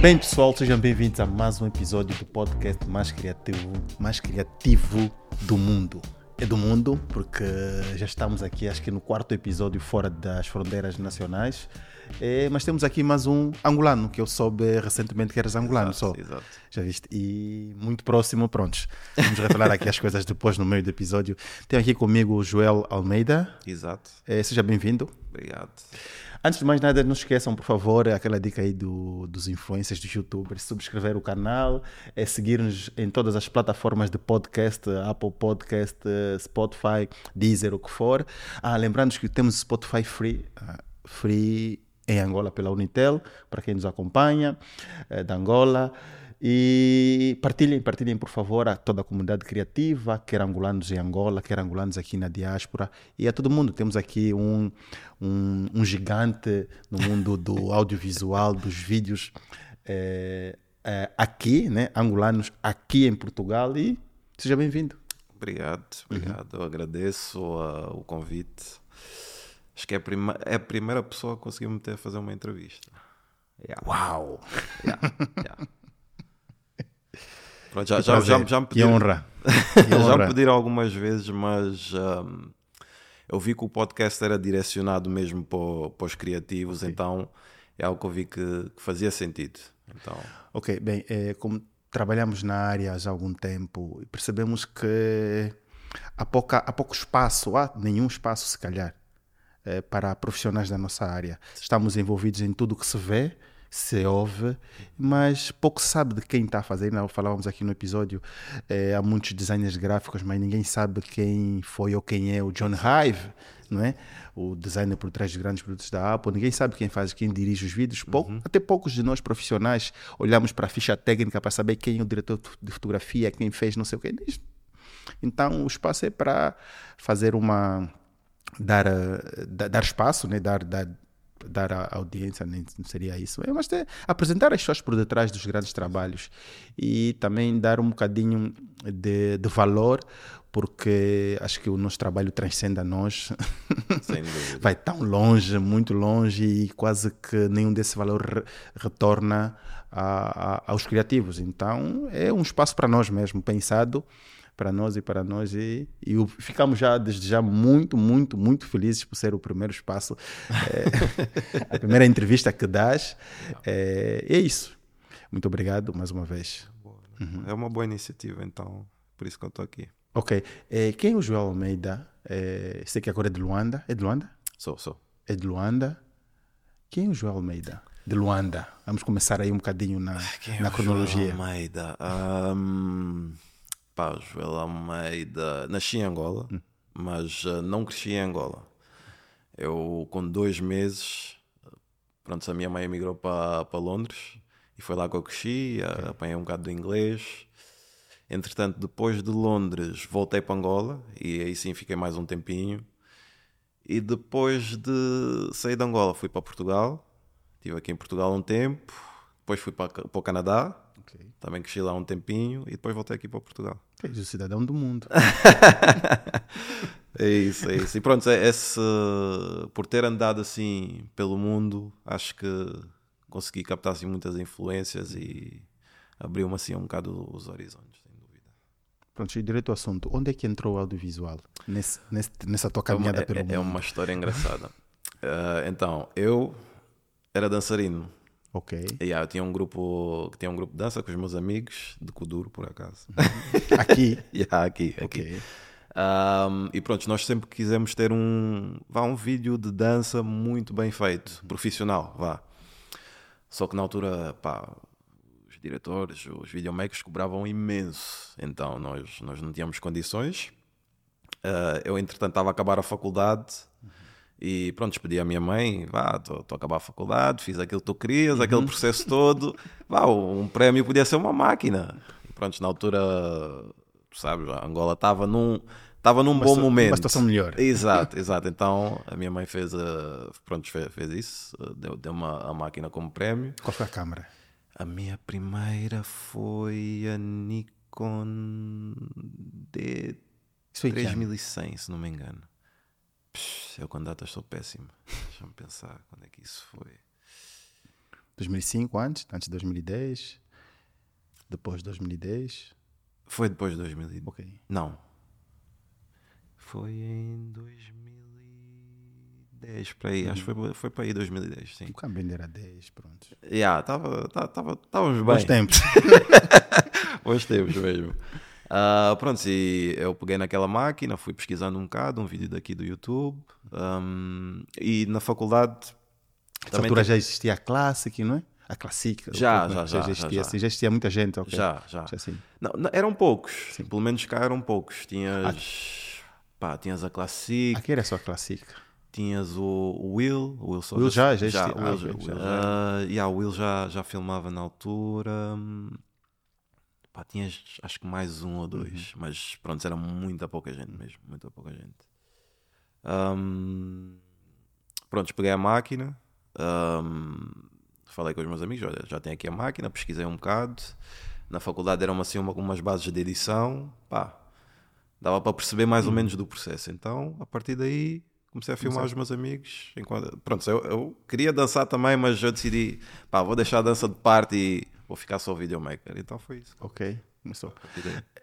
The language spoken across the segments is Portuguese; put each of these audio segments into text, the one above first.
Bem, pessoal, sejam bem-vindos a mais um episódio do podcast mais criativo, mais criativo do mundo. É do mundo porque já estamos aqui, acho que no quarto episódio fora das fronteiras nacionais. É, mas temos aqui mais um angolano, que eu soube recentemente que eras angolano Exato, só. exato. Já viste? E muito próximo, prontos. Vamos revelar aqui as coisas depois no meio do episódio. Tenho aqui comigo o Joel Almeida. Exato. É, seja bem-vindo. Obrigado. Antes de mais nada, não esqueçam, por favor, aquela dica aí do, dos influencers, dos youtubers, subscrever o canal, é seguir-nos em todas as plataformas de podcast, Apple Podcast, Spotify, Deezer, o que for. Ah, lembrando que temos Spotify free, ah, free em Angola pela Unitel, para quem nos acompanha, eh, da Angola. E partilhem, partilhem, por favor, a toda a comunidade criativa, quer angolanos em Angola, quer angolanos aqui na diáspora, e a todo mundo. Temos aqui um, um, um gigante no mundo do audiovisual, dos vídeos, eh, eh, aqui, né? angolanos aqui em Portugal, e seja bem-vindo. Obrigado, obrigado. Eu agradeço ah, o convite. Acho que é a, prima- é a primeira pessoa que conseguiu me ter a fazer uma entrevista. Yeah, Uau! yeah, yeah. Pronto, já, Que já, já, já me Que pediram, honra! Que já me honra. pediram algumas vezes, mas ahm, eu vi que o podcast era direcionado mesmo para, para os criativos, então é algo que eu vi que, que fazia sentido. Então, Ok, bem, eh, como trabalhamos na área já há algum tempo, percebemos que há, pouca, há pouco espaço, há nenhum espaço, se calhar, eh, para profissionais da nossa área. Estamos envolvidos em tudo que se vê, se ouve, mas pouco se sabe de quem está a fazer. Ainda falávamos aqui no episódio, eh, há muitos designers gráficos, mas ninguém sabe quem foi ou quem é o John Hive, não é? O designer por trás dos grandes produtos da Apple. Ninguém sabe quem faz, quem dirige os vídeos. Pouco, Até poucos de nós profissionais olhamos para a ficha técnica para saber quem é o diretor de fotografia, quem fez não sei o que. Então o espaço é para fazer uma dar, eh, da- dar espaço, né? dar, dar, dar a audiência, nem seria isso, é, mas ter- apresentar as pessoas por detrás dos grandes trabalhos e também dar um bocadinho de, de valor, porque acho que o nosso trabalho transcende a nós, sem dúvida. vai tão longe, muito longe e quase que nenhum desse valor re- retorna a- a- aos criativos. Então é um espaço para nós mesmo, pensado para nós e para nós e, e ficamos já desde já muito, muito, muito felizes por ser o primeiro espaço, eh, a primeira entrevista que dás. É, é isso. Muito obrigado mais uma vez. É uma boa iniciativa, então, por isso que eu estou aqui. Ok. Eh, quem é o Joel Almeida? Eh, sei que agora é de Luanda. É de Luanda? Sou, sou. é de Luanda. Quem é o Joel Almeida? De Luanda. Vamos começar aí um bocadinho na, na é o cronologia. Almeida. Ahm, pá, Joel Almeida. Nasci em Angola, Hum. mas ah, não cresci em Angola. Eu, com dois meses, pronto, a minha mãe emigrou para para Londres e foi lá que eu cresci. ah, Apanhei um bocado de inglês. Entretanto, depois de Londres, voltei para Angola e aí sim fiquei mais um tempinho. E depois de sair de Angola, fui para Portugal. Estive aqui em Portugal um tempo. Depois fui para, para o Canadá. Ok. Também cresci lá um tempinho. E depois voltei aqui para Portugal. És o cidadão do mundo. É isso, é isso. E pronto, é- esse, por ter andado assim pelo mundo, acho que consegui captar assim, muitas influências e abriu-me assim um bocado os horizontes, sem dúvida. Pronto, e direto ao assunto. Onde é que entrou o audiovisual? Nesse, nesse- nessa tua É uma, caminhada é- pelo é mundo? uma história engraçada. Ah, então, eu era dançarino. Ok. Yeah, eu tinha um grupo tinha um grupo de dança com os meus amigos de Kuduro, por acaso. Aqui. yeah, aqui, aqui. ok. Um, e pronto, nós sempre quisemos ter um, vá, um vídeo de dança muito bem feito, profissional, vá. Só que na altura, pá, os diretores, os videomakers cobravam imenso. Então nós, nós não tínhamos condições. Uh, eu, entretanto, estava a acabar a faculdade e pronto, despedi a minha mãe. Vá, estou a acabar a faculdade, fiz aquilo que tu querias, aquele processo todo. Vá, um prémio podia ser uma máquina. E pronto, na altura, tu sabes, a Angola estava num, estava num Uma bom momento. uma situação melhor. Exato, exato. Então a minha mãe fez, uh, pronto, fez, fez isso, uh, deu, deu uma, a máquina como prémio. Qual foi a câmara? A minha primeira foi a Nikon D Isso foi que ano? 3100, se não me engano. Eu com datas sou péssimo. Deixa-me pensar quando é que isso foi. 2005 antes, antes de 2010, depois de 2010. Foi depois de 2010. Ok. Não. Foi em 2010, para aí. Acho que foi, foi para aí 2010, sim. O Cambende era 10, pronto. Yeah, tava, tava, tava, estávamos bem. Bons tempos. Bons tempos mesmo. Ah, pronto, e eu peguei naquela máquina, fui pesquisando um bocado, um vídeo daqui do YouTube. um, e na faculdade. Nessa também altura ti- já existia a Classic, não é? A Classic. Já, Como é já, já, já, existia, já. assim, já existia muita gente, ok. Já, já. Já sim. Não, não, eram poucos. Pelo menos cá eram poucos. Tinhas. Ah. Pá, tinhas a Classic, Aqui era só a Classic. tinhas o, Will. O Will, Will já- já existia. o Ah, Will, já, já- já. Ah, yeah, o Will já, já filmava na altura. Pá, tinhas acho que mais um ou dois. Uhum. Mas pronto, era muita pouca gente mesmo. Muita pouca gente. Ahm, pronto, peguei a máquina. ahm, falei com os meus amigos, olha, já tenho aqui a máquina, pesquisei um bocado. Na faculdade eram assim uma, umas bases de edição, pá, dava para perceber mais ou menos do processo. Então, a partir daí, comecei a filmar os meus amigos. Enquanto, pronto, eu, eu queria dançar também, mas eu decidi, pá, vou deixar a dança de parte e vou ficar só videomaker. Então foi isso. Ok, começou.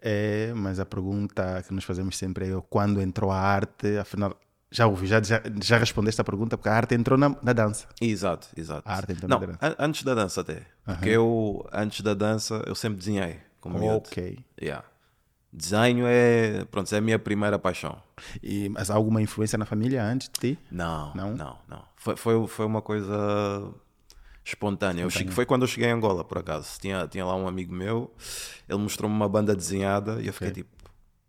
É, mas a pergunta que nós fazemos sempre é quando entrou a arte, afinal, já ouvi, já, já, já respondeste a pergunta, porque a arte entrou na, na dança. Exato, exato. A arte então Não, na dança. an- antes da dança até. Porque eu, antes da dança, eu sempre desenhei como. Ok. Yeah. Desenho é, pronto, é a minha primeira paixão. E, mas há alguma influência na família antes de ti? Não, Não? não, não. Foi, foi, foi uma coisa espontânea. Eu cheguei- foi quando eu cheguei em Angola, por acaso. Tinha, tinha lá um amigo meu, ele mostrou-me uma banda desenhada e eu fiquei tipo,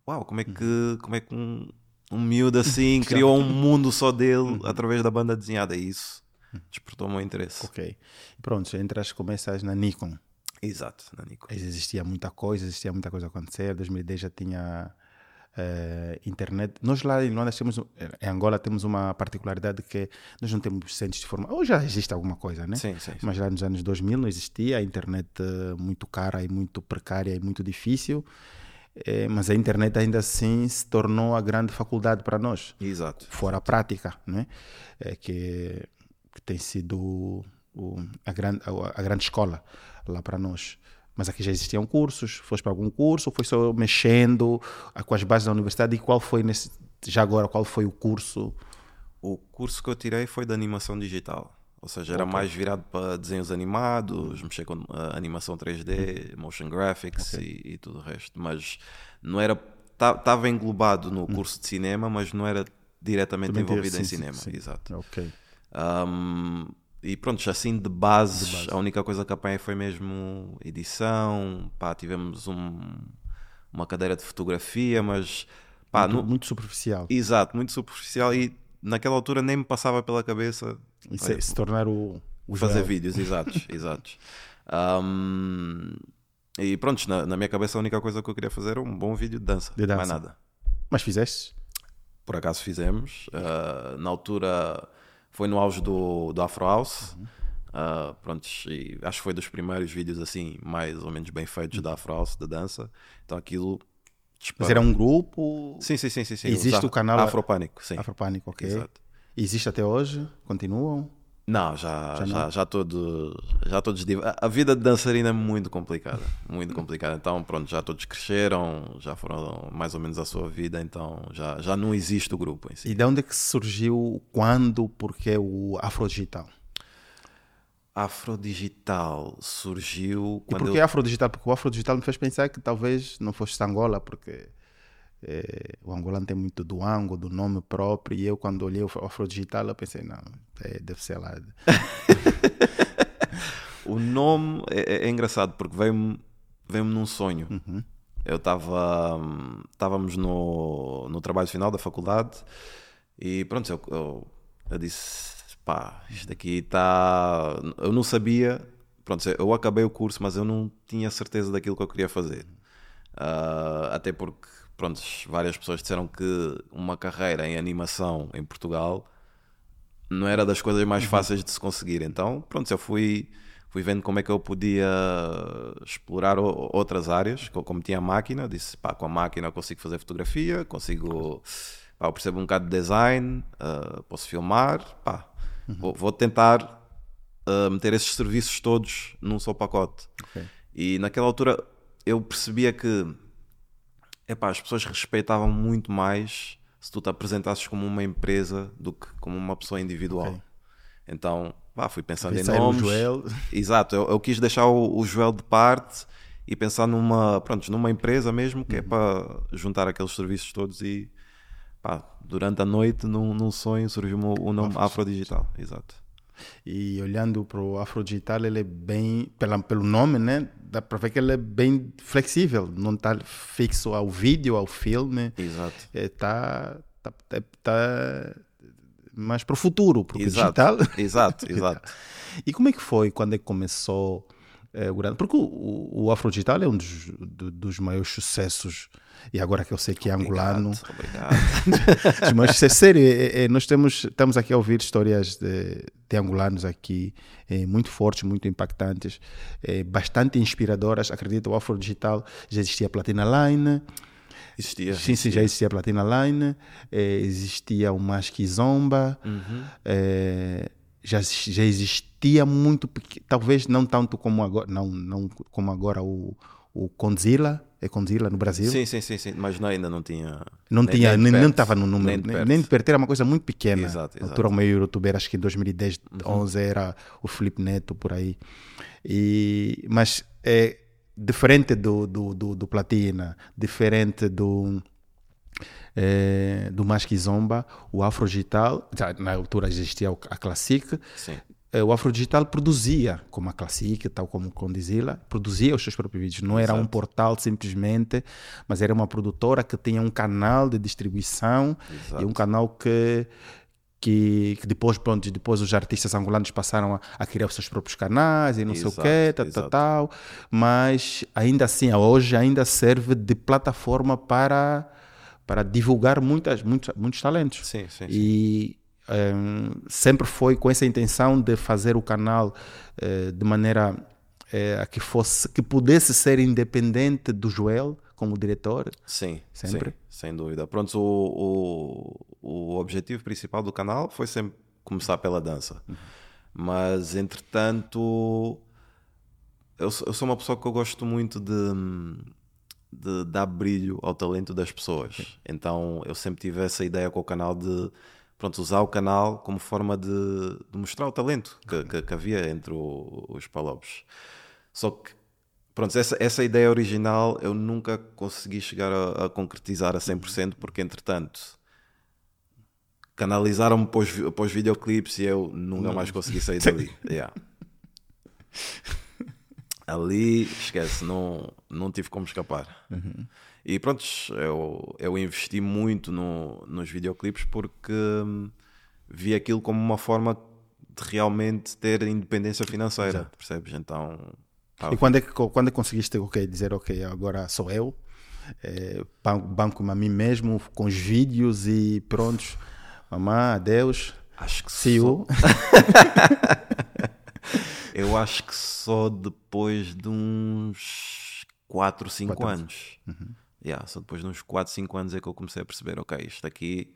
uau, como é que, como é que um, um miúdo assim criou um mundo só dele através da banda desenhada? E isso despertou o meu interesse. Ok. Pronto, entras, começas na Nikon. Exato, na Nico. Existia muita coisa, existia muita coisa a acontecer. 2010 já tinha eh, internet. Nós lá em Luanda temos, em Angola temos uma particularidade que nós não temos centros de formação. Ou já existe alguma coisa, né? Sim, sim, sim. Mas lá nos anos 2000 não existia, a internet eh, muito cara e muito precária e muito difícil. Eh, mas a internet ainda assim se tornou a grande faculdade para nós Exato. fora a prática, né? É que, que tem sido o, a, grande, a, a grande escola lá para nós. Mas aqui já existiam cursos, foste para algum curso, ou foi só mexendo ah, com as bases da universidade e qual foi nesse, já agora, qual foi o curso? O curso que eu tirei foi de animação digital. Ou seja, era mais virado para desenhos animados, mexer com ah, animação 3D, motion graphics e, e tudo o resto. Mas não era. Estava englobado no curso de cinema, mas não era diretamente Também envolvido em sim, sim, cinema. sim. Exato. Ok. Um, e pronto, assim de bases, a única coisa que apanhei foi mesmo edição. Pá, tivemos um- uma cadeira de fotografia, mas. Pá, muito, no- muito superficial. Exato, muito superficial e naquela altura nem me passava pela cabeça se, se tornar o, o fazer Joel. vídeos, exatos, exatos. Um, e pronto, na, na minha cabeça a única coisa que eu queria fazer era um bom vídeo de dança, De dança. mais nada. Mas fizeste? Por acaso fizemos, uh, na altura foi no auge do, do Afro House, uh, pronto, e acho que foi dos primeiros vídeos assim, mais ou menos bem feitos da Afro House, da dança, então aquilo... Mas disparou. era um grupo Sim, sim, sim, sim. sim. Existe Os o canal- Afropânico, sim. Afropânico, ok? Exato. Existe até hoje? Continuam? Não, já Já já não? já todos já todos a- a vida de dançarina é muito complicada, muito complicada. Então pronto, já todos cresceram, já foram mais ou menos a sua vida, então já já não existe o grupo em si. E de onde é que surgiu, quando, porque o Afrodigital? Afrodigital surgiu E quando por que eu... Afrodigital? Porque o Afrodigital me fez pensar que talvez não fosse Angola, porque eh, o angolano tem muito do Ango, do nome próprio, e eu quando olhei o Afrodigital eu pensei, não, eh, deve ser lá. o nome é, é- é engraçado porque veio-me veio-me num sonho. Uhum. Eu estava estávamos no, no trabalho final da faculdade e pronto, eu, eu, eu disse, pá, isto aqui está. Eu não sabia, pronto, eu acabei o curso, mas eu não tinha certeza daquilo que eu queria fazer. Ah, até porque, pronto, várias pessoas disseram que uma carreira em animação em Portugal não era das coisas mais fáceis de se conseguir. Então, pronto, eu fui, fui vendo como é que eu podia explorar o- outras áreas. Co- Como tinha máquina, disse, pá, com a máquina eu consigo fazer fotografia, consigo, pá, eu percebo um bocado de design, ah, posso filmar, pá, vou, vou tentar uh, meter esses serviços todos num só pacote. Ok. E naquela altura eu percebia que epá, as pessoas respeitavam muito mais se tu te apresentasses como uma empresa do que como uma pessoa individual. Ok. Então, vá, fui pensando Vi em nomes. Joel. Exato, eu, eu quis deixar o, o Joel de parte e pensar numa, pronto, numa empresa mesmo que é Uhum. para juntar aqueles serviços todos e pá, durante a noite num, num sonho surgiu o, o nome Afrodigital. Exato. E olhando para o Afrodigital, ele é bem, pela, pelo nome, né? Dá para ver que ele é bem flexível, não está fixo ao vídeo, ao filme. Exato. Está tá, tá, tá mais para o futuro, para o digital. Exato, exato. E como é que foi quando é que começou eh, o grande? Porque o, o, o Afrodigital é um dos, do- dos maiores sucessos, e agora que eu sei que é angolano, Obrigado, obrigado. mas é sério, é- é- nós temos, estamos aqui a ouvir histórias de, de angolanos aqui, é, muito fortes, muito impactantes, é, bastante inspiradoras. Acredito, o Afro Digital já existia Platina Line, Existia. sim, sim, já existia a Platina Line, é, existia o Masque Zomba, Uhum. já, já existia muito, talvez não tanto como agora, não, não como agora o, o Condzilla, é Condzilla no Brasil. Sim, sim, sim, sim, mas não, ainda não tinha. Não nem- tinha, nem estava no número, Nem de perto. nem de perto, era uma coisa muito pequena. Exato, Na altura, o maior youtuber, acho que em 2010, Uhum. 11 era o Felipe Neto, por aí. E, mas é diferente do, do, do, do Platina, diferente do, é, do Masquizomba, o Afrogital, já na altura existia o- a Classic, Sim. Eh, o Afrodigital produzia, como a Classic, tal como o Condizila, produzia os seus próprios vídeos. Não era um Exato. portal simplesmente, mas era uma produtora que tinha um canal de distribuição Exato. e um canal que, que, que depois, pronto, depois os artistas angolanos passaram a, a criar os seus próprios canais e não sei o Exato, quê, tal, tal, exato. tal. Mas ainda assim, hoje ainda serve de plataforma para, para divulgar muitas, muitos, muitos talentos. Sim, sim, sim. E ehm, sempre foi com essa intenção de fazer o canal eh, de maneira eh, a que fosse que pudesse ser independente do Joel como diretor. Sim, Sempre? sim, sem dúvida. Pronto, o, o, o objetivo principal do canal foi sempre começar pela dança. Mas, entretanto, eu, sou- eu sou uma pessoa que eu gosto muito de, de dar brilho ao talento das pessoas. Então, eu sempre tive essa ideia com o canal de pronto, usar o canal como forma de, de mostrar o talento que, que- que havia entre o- os palopes. Só que Pronto, essa, essa ideia original eu nunca consegui chegar a, a concretizar a 100%, porque entretanto canalizaram-me para os, para os videoclipes e eu nunca mais consegui sair dali. Yeah. Ali, esquece, não, não tive como escapar. E pronto, eu, eu investi muito no, nos videoclipes porque hum, vi aquilo como uma forma de realmente ter independência financeira, percebes? Então, pá, E quando é que, quando é que conseguiste okay, dizer, ok, agora sou eu, ban- banco-me a mim mesmo com os vídeos e prontos, mamãe, adeus, acho que só- you. Eu acho que só depois de uns 4, 5 Quatro anos. anos. Uhum. Yeah, só depois de uns 4, 5 anos é que eu comecei a perceber, ok, isto aqui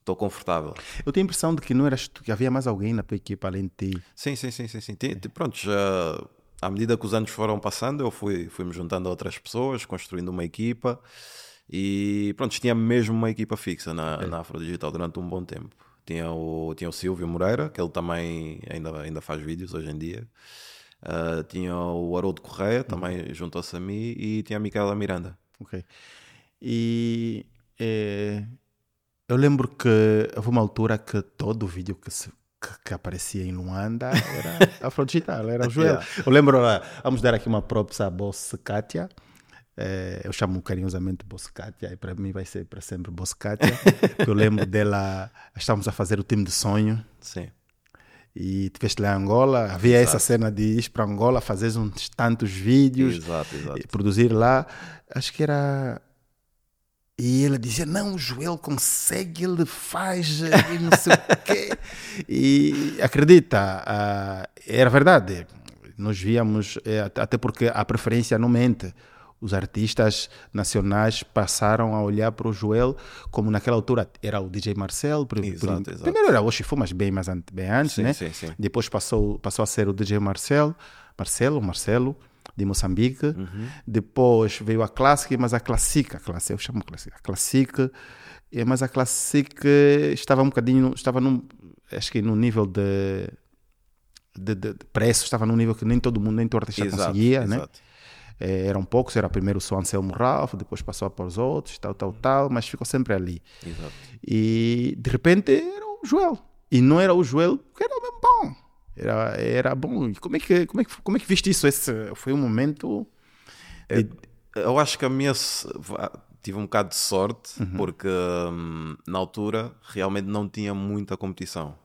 estou confortável. Eu tenho a impressão de que não eras tu, que havia mais alguém na tua equipa além de ti. Sim, sim, sim, sim, sim. Ti- Pronto, já à medida que os anos foram passando, eu fui, fui me juntando a outras pessoas, construindo uma equipa e pronto, tinha mesmo uma equipa fixa na, na Afrodigital durante um bom tempo. Tinha o, tinha o Silvio Moreira, que ele também ainda, ainda faz vídeos hoje em dia. Ah, tinha o Haroldo Correia, também juntou-se a mim, e tinha a Micaela Miranda. Ok. E eh, eu lembro que houve uma altura que todo o vídeo que, se- que- que aparecia em Luanda era afrodigital, era o Joel. Yeah. Eu lembro, ah, vamos dar aqui uma props à Boss Kátia. Eh, eu chamo carinhosamente Boss Kátia e para mim vai ser para sempre Boss porque eu lembro dela, estávamos a fazer o time de sonho Sim, e tu veste lá em Angola, havia essa Exato. cena de ir para Angola, fazer uns tantos vídeos exato, exato. e produzir lá. Acho que era. E ele dizia: Não, o Joel consegue, ele faz, e não sei o quê. E acredita, ah, era verdade. Nós víamos, eh, at- até porque a preferência não mente. Os artistas nacionais passaram a olhar para o Joel como naquela altura era o DJ Marcel. Exato, exato. Primeiro era o Oxifo, mas bem, mais bem antes, Sim, né? sim, sim. Depois passou, passou a ser o DJ Marcel, Marcelo, Marcelo, de Moçambique. Uhum. Depois veio a Classic, mas a Classic, a Classic, eu chamo Classic, a Classic, eh, mas a Classic estava um bocadinho, estava num, acho que no nível de, de, de- preço, estava num nível que nem todo mundo, nem todo artista Exato, conseguia, né? Eh, eram poucos, era primeiro só Anselmo Ralph, depois passou para os outros, tal, tal, tal, mas ficou sempre ali. Exato. E de repente era o Joel. E não era o Joel que era mesmo bom. Era, era bom. E como é que, como é que, como é que viste isso? Esse foi um momento. de- Eu acho que a minha. Tive um bocado de sorte, porque hum, na altura realmente não tinha muita competição.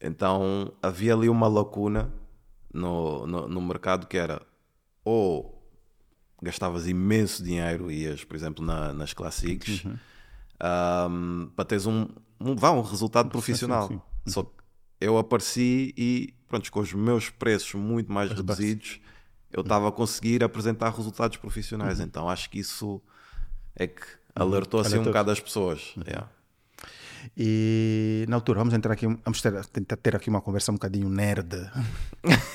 Então havia ali uma lacuna no, no, no mercado que era ou gastavas imenso dinheiro, ias, por exemplo, na, nas Classics, hum, para teres um, um, vá, um resultado profissional. sim. Só que eu apareci e, pronto, com os meus preços muito mais reduzidos, eu estava a conseguir apresentar resultados profissionais. Então acho que isso é que alertou assim um bocado as pessoas. Yeah. E na altura, vamos entrar aqui, vamos ter, tentar ter aqui uma conversa um bocadinho nerd.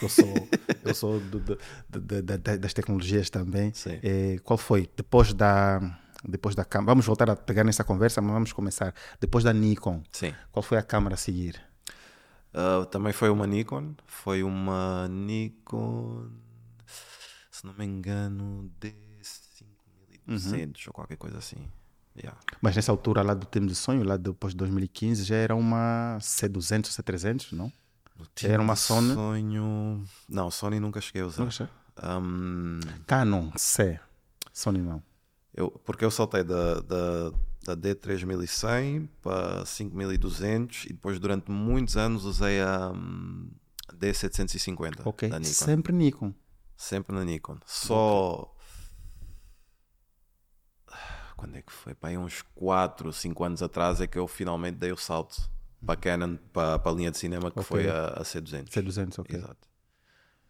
Eu sou, eu sou do- do- do- do- da- da- das tecnologias também. Sim. Eh, qual foi? Depois da, depois da câmera, vamos voltar a pegar nessa conversa, mas vamos começar. Depois da Nikon, Sim. qual foi a câmera a seguir? Uh, também foi uma Nikon. Foi uma Nikon, se não me engano, D5200 ou qualquer coisa assim. Yeah. Mas nessa altura lá do Tempo de Sonho, lá depois de 2015, já era uma C200, C300, não? Era uma Sony? Sonho... Não, Sony nunca cheguei a usar. Nunca cheguei. Um, Canon, C. Sony não. eu, porque eu saltei da, da, da D3100 para 5200 e depois durante muitos anos usei a hum, D750 Ok. da Nikon. Sempre Nikon. Sempre na Nikon. Só. Quando é que foi? Pá, uns 4, 5 anos atrás é que eu finalmente dei o salto para a Canon, para, para a linha de cinema que Ok. foi a, a C200. C200, ok. Exato.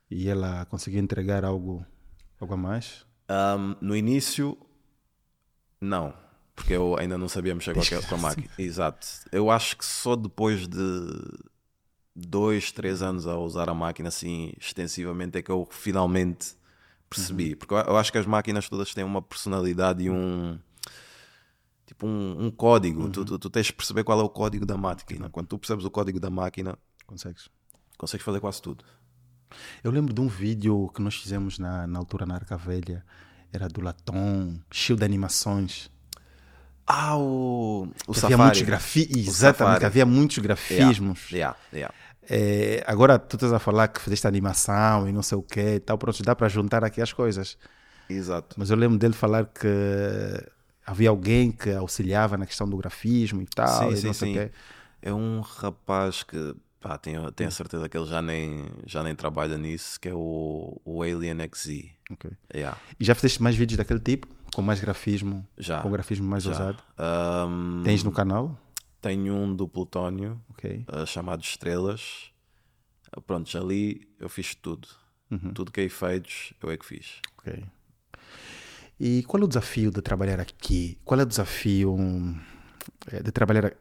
E ela conseguiu entregar algo, algo a mais? Um, no início, não. Porque eu ainda não sabia mexer com, a máquina. Exato. Eu acho que só depois de dois, três anos a usar a máquina assim extensivamente é que eu finalmente percebi. Porque eu eu acho que as máquinas todas têm uma personalidade e um. Tipo um, um código. Tu, tu, tu tens de perceber qual é o código da máquina. Quando tu percebes o código da máquina, Consegues? consegues fazer quase tudo. Eu lembro de um vídeo que nós fizemos na, na altura na Arca Velha. Era do Latom, cheio de animações. Ah, o, o Safari. havia muitos grafismos. Exatamente, Safari. havia muitos grafismos. Yeah, yeah. É, agora tu estás a falar que fizeste animação e não sei o que e tal. Pronto, dá para juntar aqui as coisas. Exato. Mas eu lembro dele falar que havia alguém que auxiliava na questão do grafismo e tal. Sim, e sim, sim. É um rapaz que pá, tenho, tenho a certeza que ele já nem, já nem trabalha nisso, que é o, o Alien XZ. Ok. Yeah, E já fizeste mais vídeos daquele tipo? Com mais grafismo? já. Com grafismo mais já. ousado? Ahm, Tens no canal? Tenho um do Plutónio Ok. ah, chamado Estrelas. Ah, Pronto, ali eu fiz tudo. Uhum. Tudo que é efeitos, eu é que fiz. Ok. E qual é o desafio de trabalhar aqui? Qual é o desafio hum, eh, de trabalhar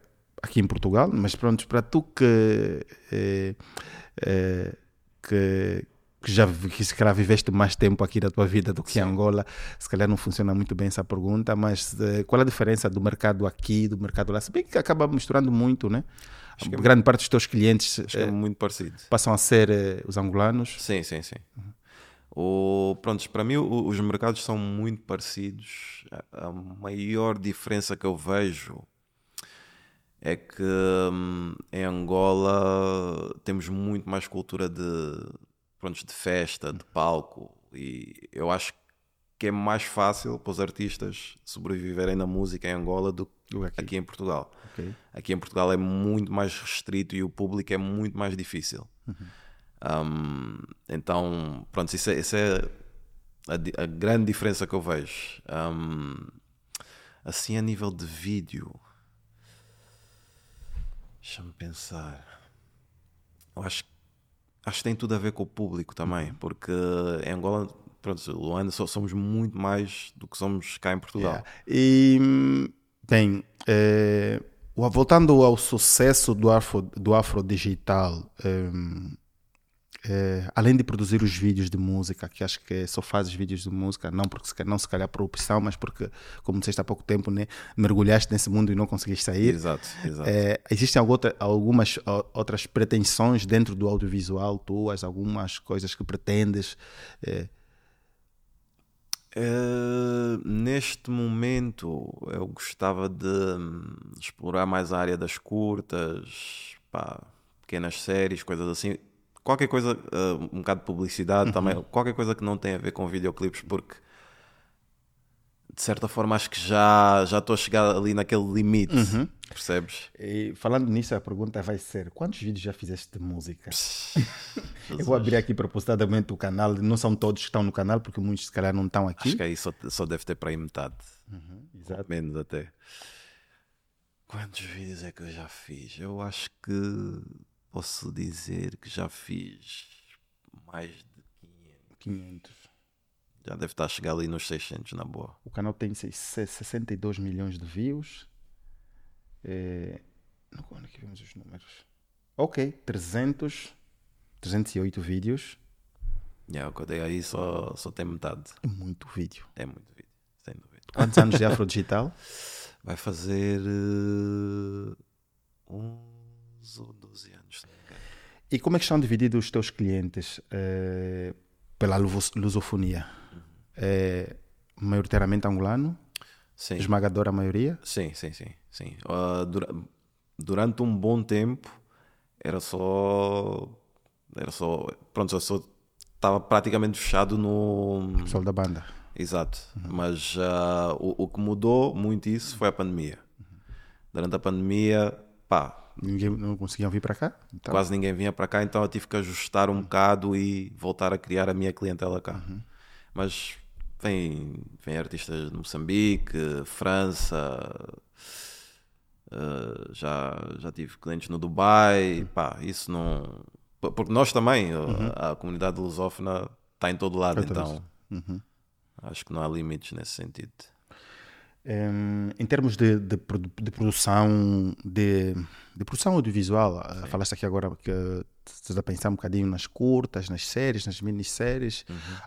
aqui em Portugal? Mas pronto, para tu que, eh, eh, que, que já que se calhar viveste mais tempo aqui da tua vida do que em Angola, se calhar não funciona muito bem essa pergunta, mas eh, qual é a diferença do mercado aqui do mercado lá? Se bem que acaba misturando muito, né? que é Grande parte dos teus clientes Acho é passam a ser os angolanos. Sim, sim, sim. O, prontos, para mim o- os mercados são muito parecidos. A, a maior diferença que eu vejo é que hum, em Angola temos muito mais cultura de, prontos, de festa, de palco. E eu acho que é mais fácil para os artistas sobreviverem na música em Angola do que aqui. aqui em Portugal. Ok. Aqui em Portugal é muito mais restrito e o público é muito mais difícil. Um, então, pronto, isso é, isso é a, a grande diferença que eu vejo. Um, assim, a nível de vídeo, deixa-me pensar. Eu acho, acho que tem tudo a ver com o público também, porque em Angola pronto, Luanda só somos muito mais do que somos cá em Portugal. Yeah. E, bem, eh, voltando ao sucesso do Afro, do Afro Digital, hum, eh, além de produzir os vídeos de música, que acho que só fazes vídeos de música, não porque não se calhar por opção, mas porque, como disseste há pouco tempo, né, mergulhaste nesse mundo e não conseguiste sair. Exato, exato. Eh, existem outra- algumas outras pretensões dentro do audiovisual, tuas, algumas coisas que pretendes. eh, Eh, neste momento eu gostava de hum, explorar mais a área das curtas, pá, pequenas séries, coisas assim. Qualquer coisa, eh, um bocado de publicidade também, qualquer coisa que não tenha a ver com videoclipes, porque de certa forma acho que já já estou a chegar ali naquele limite, percebes? E falando nisso, a pergunta vai ser: quantos vídeos já fizeste de música? Eu vou abrir aqui propositadamente o canal. Não são todos que estão no canal, porque muitos se calhar não estão aqui. Acho que aí só, só deve ter para aí metade. Exato. Menos até. Quantos vídeos é que eu já fiz? Eu acho que posso dizer que já fiz mais de 500. 500. Já deve estar a chegar ali nos 600 na boa. O canal tem seis- 62 milhões de views. É... Onde é que vemos os números? Ok, 300, 308 vídeos. Yeah, o que eu dei aí só, só tem metade. É muito vídeo. É muito vídeo, sem dúvida. Quantos anos de Afro Digital? Vai fazer eh, 11 ou 12 anos. E como é que estão divididos os teus clientes eh, pela luso- lusofonia? É maioritariamente angolano? Sim. Esmagadora maioria? Sim, sim, sim. sim. Ah, dura- durante um bom tempo era só. Era só. Pronto, eu só estava praticamente fechado no. Pessoal da banda. Exato. Mas ah, o, o que mudou muito isso foi a pandemia. Durante a pandemia, pá, Ninguém não conseguiam vir para cá? Então, quase ninguém vinha para cá, então eu tive que ajustar um bocado e voltar a criar a minha clientela cá. Mas vem, vem artistas de Moçambique, França, eh, já, já tive clientes no Dubai, pá, isso não. Porque nós também, a, a comunidade lusófona está em todo lado, então acho que não há limites nesse sentido. Em, em termos de, de, de produção de, de produção audiovisual, ah, falaste aqui agora que estás a pensar um bocadinho nas curtas, nas séries, nas minisséries.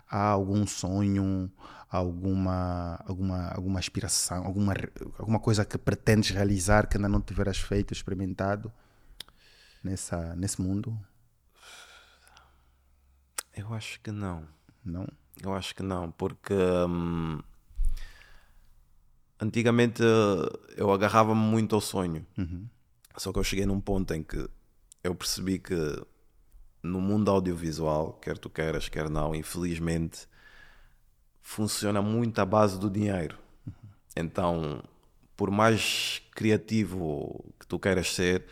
Há algum sonho, alguma, alguma, alguma aspiração, alguma, alguma coisa que pretendes realizar que ainda não tiveras feito, experimentado nessa, nesse mundo? Eu acho que não. Não? Eu acho que não, porque hum, antigamente eh, eu agarrava-me muito ao sonho. Só que eu cheguei num ponto em que eu percebi que no mundo audiovisual, quer tu queiras, quer não, infelizmente, funciona muito à base do dinheiro. Então, por mais criativo que tu queiras ser,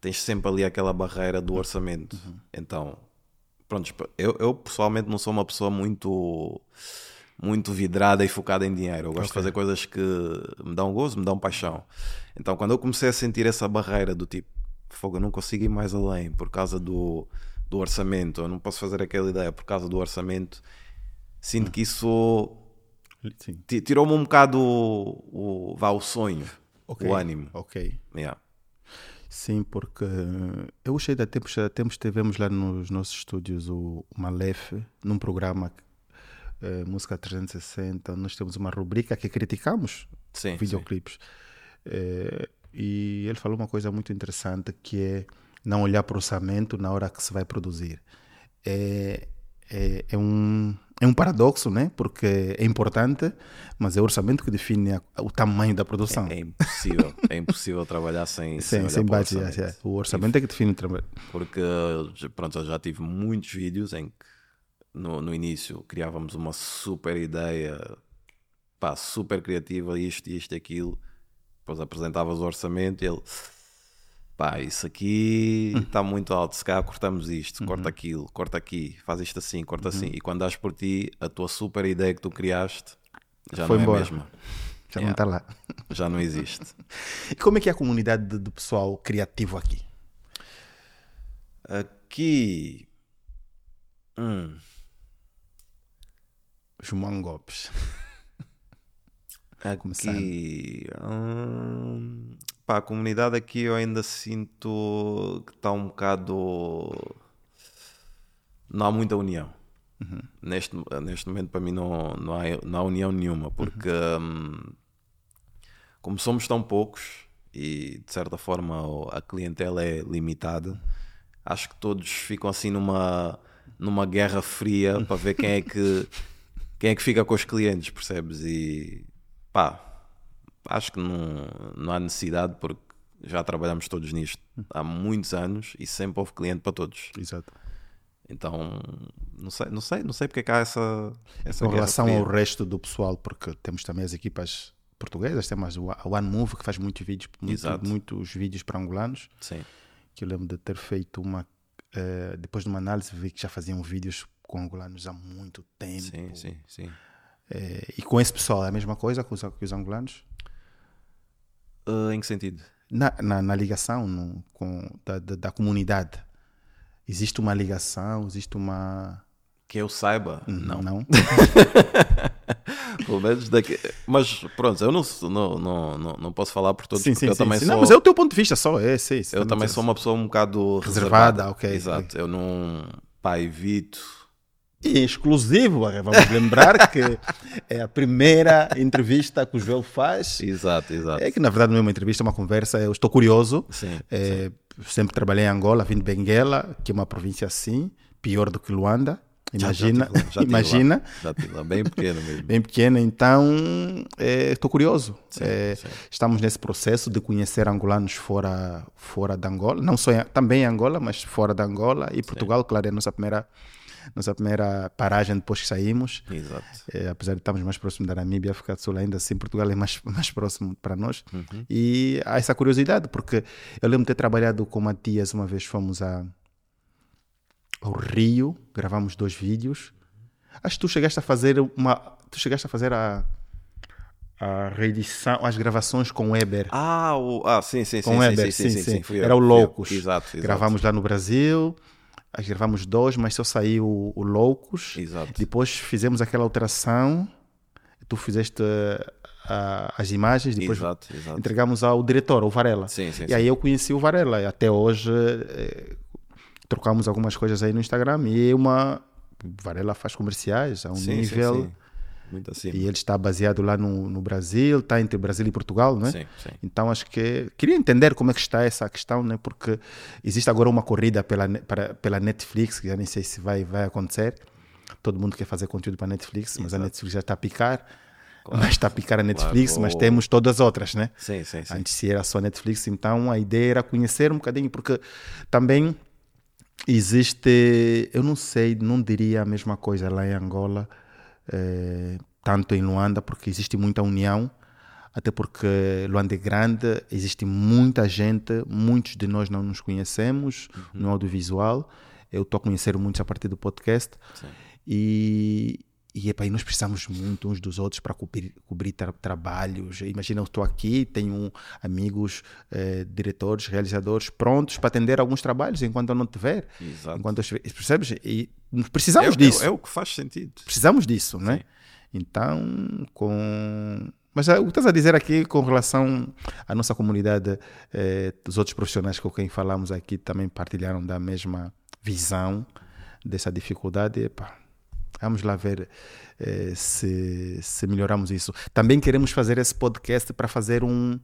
tens sempre ali aquela barreira do orçamento. Então, pronto, eu, eu pessoalmente não sou uma pessoa muito muito vidrada e focada em dinheiro. Eu gosto de fazer coisas que me dão gozo, me dão paixão. Então, quando eu comecei a sentir essa barreira do tipo, fogo, eu não consigo ir mais além por causa do, do orçamento, eu não posso fazer aquela ideia por causa do orçamento, sinto que isso tirou-me um bocado o, o, vá, o sonho, Ok. o ânimo. Ok. Yeah. Sim, porque eu gostei de tempos, há tempos tivemos lá nos nossos estúdios o o Malef, num programa eh, Música 360, nós temos uma rubrica que criticamos Sim, videoclipes. Eh, e ele falou uma coisa muito interessante que é não olhar para o orçamento na hora que se vai produzir. É, é, é um, é um paradoxo, né? Porque é importante, mas é o orçamento que define a- o tamanho da produção. É impossível, é impossível trabalhar sem, sem, Sem, o orçamento. é, é. O orçamento é que define o trabalho. Porque, pronto, eu já tive muitos vídeos em que no, no início criávamos uma super ideia, pá, super criativa, isto, isto, aquilo. Depois apresentavas o orçamento e ele, pá, isso aqui está muito alto, se calhar cortamos isto, corta aquilo, corta aqui, faz isto assim, corta assim. E quando dás por ti, a tua super ideia que tu criaste já Foi não embora. é a mesma. Já não Yeah. está lá. Já não existe. E como é que é a comunidade de- do pessoal criativo aqui? Aqui. Hum. Os mangopes. Aqui. Hum, pá, a comunidade aqui eu ainda sinto que está um bocado. Não há muita união. Uhum. Neste, neste momento, para mim, não, não, há, não há união nenhuma, porque uhum. hum, como somos tão poucos e de certa forma a clientela é limitada, acho que todos ficam assim numa, numa guerra fria para ver quem é que quem é que fica com os clientes, percebes? E pá, acho que não, não há necessidade porque já trabalhamos todos nisto há muitos anos e sempre houve cliente para todos. Exato. Então, não sei, não sei, não sei porque é que há essa, essa relação ao resto do pessoal, porque temos também as equipas portuguesas, temos a One Move que faz muitos vídeos, muito, muitos vídeos para angolanos. Sim. Que eu lembro de ter feito uma uh, depois de uma análise vi que já faziam vídeos angolanos há muito tempo. Sim, sim, sim. É, e com esse pessoal é a mesma coisa com os, com os angolanos? Uh, em que sentido? Na, na, na ligação no, com, da, da, da, comunidade. Existe uma ligação, existe uma. Que eu saiba, não. Não. Pelo menos daqui. Mas pronto, eu não, não, não, não posso falar por todos, sim, sim, eu sim, também sim. sou. Não, mas é o teu ponto de vista só, é, sim. Eu também sou uma pessoa um bocado reservada. reservada ok. Exato, eu não. Pá, evito exclusivo, vamos lembrar que é a primeira entrevista que o Joel faz. Exato, exato. É que na verdade não é uma entrevista, é uma conversa. Eu estou curioso. Sim, é, sim. Sempre trabalhei em Angola, vim de Benguela, que é uma província assim, pior do que Luanda. Imagina, já, já tive, já imagina. Lá, já lá, bem pequena mesmo. Bem pequena, então estou é, curioso. Sim, é, sim. Estamos nesse processo de conhecer angolanos fora, fora de Angola, não só também em Angola, mas fora de Angola e Portugal, claro, é a nossa primeira nossa primeira paragem depois que saímos. Exato. É, apesar de estarmos mais próximos da Namíbia, África do Sul, ainda assim Portugal é mais, mais próximo para nós. Uhum. E há essa curiosidade, porque eu lembro de ter trabalhado com Matias uma vez, fomos a, ao Rio, gravamos dois vídeos. Acho que tu chegaste a fazer uma. Tu chegaste a fazer a a reedição, as gravações com o Weber. Ah, o, ah sim, sim, com sim, Weber, sim, sim, sim, sim, Era o Loucos. Exato, exato. Gravamos lá no Brasil, gravamos dois, mas só saiu o, o Loucos. Exato. Depois fizemos aquela alteração. Tu fizeste uh, as imagens, depois exato, exato. entregamos ao diretor, o Varela. Sim, sim, e aí eu conheci o Varela. E até hoje eh, trocamos algumas coisas aí no Instagram. E uma. Varela faz comerciais a um sim, nível. Muito assim. E ele está baseado lá no, no Brasil, está entre Brasil e Portugal, né? Sim, sim. Então acho que queria entender como é que está essa questão, né? Porque existe agora uma corrida pela para, pela Netflix, que já nem sei se vai vai acontecer. Todo mundo quer fazer conteúdo para a Netflix, mas Exato. a Netflix já está a picar. Claro. Mas está a picar a Netflix, Claro. mas temos todas as outras, né? Sim, sim, sim. Antes era só Netflix, então a ideia era conhecer um bocadinho, porque também existe, eu não sei, não diria a mesma coisa lá em Angola, eh, tanto em Luanda, porque existe muita união, até porque Luanda é grande, existe muita gente, muitos de nós não nos conhecemos no audiovisual. Eu estou a conhecer muitos a partir do podcast. Sim. E, e, epa, e nós precisamos muito uns dos outros para cobrir, cobrir tra trabalhos. Imagina, eu estou aqui, tenho amigos, eh, diretores, realizadores prontos para atender alguns trabalhos enquanto eu não tiver. Exato. Enquanto eu estiver, percebes? E precisamos é, disso. É, é o que faz sentido. Precisamos disso, não é? Sim. Então, com. Mas ah, o que estás a dizer aqui com relação à nossa comunidade, eh, dos outros profissionais com quem falamos aqui também partilharam da mesma visão dessa dificuldade. Epa, vamos lá ver eh, se, se melhoramos isso. Também queremos fazer esse podcast para fazer um,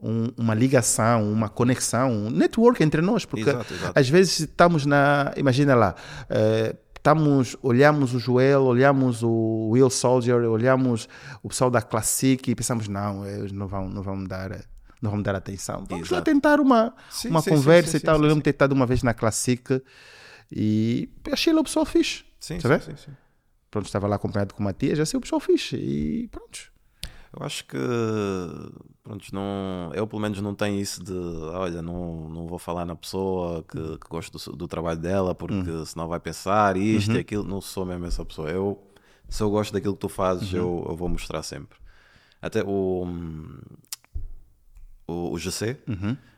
um, uma ligação, uma conexão, um network entre nós, porque Exato, exato. às vezes estamos na. Imagina lá. eh, estamos, olhamos o Joel, olhamos o Will Soldier, olhamos o pessoal da Classic e pensamos, não, eles não vão, não vão dar não vão dar atenção. Vamos lá Exato. tentar uma, Sim, uma sim, conversa sim, e tal. Eu lembro ter estado uma vez na Classic e achei lá o pessoal fixe. Sim, sim, sim. Pronto, estava lá acompanhado com o Matias, achei o pessoal fixe e pronto. Eu acho que, pronto, não, eu pelo menos não tenho isso de, olha, não, não vou falar na pessoa que, que gosto do, do trabalho dela porque senão vai pensar isto e aquilo. Não sou mesmo essa pessoa. Eu, se eu gosto daquilo que tu fazes, eu, eu vou mostrar sempre. Até o, o, o GC,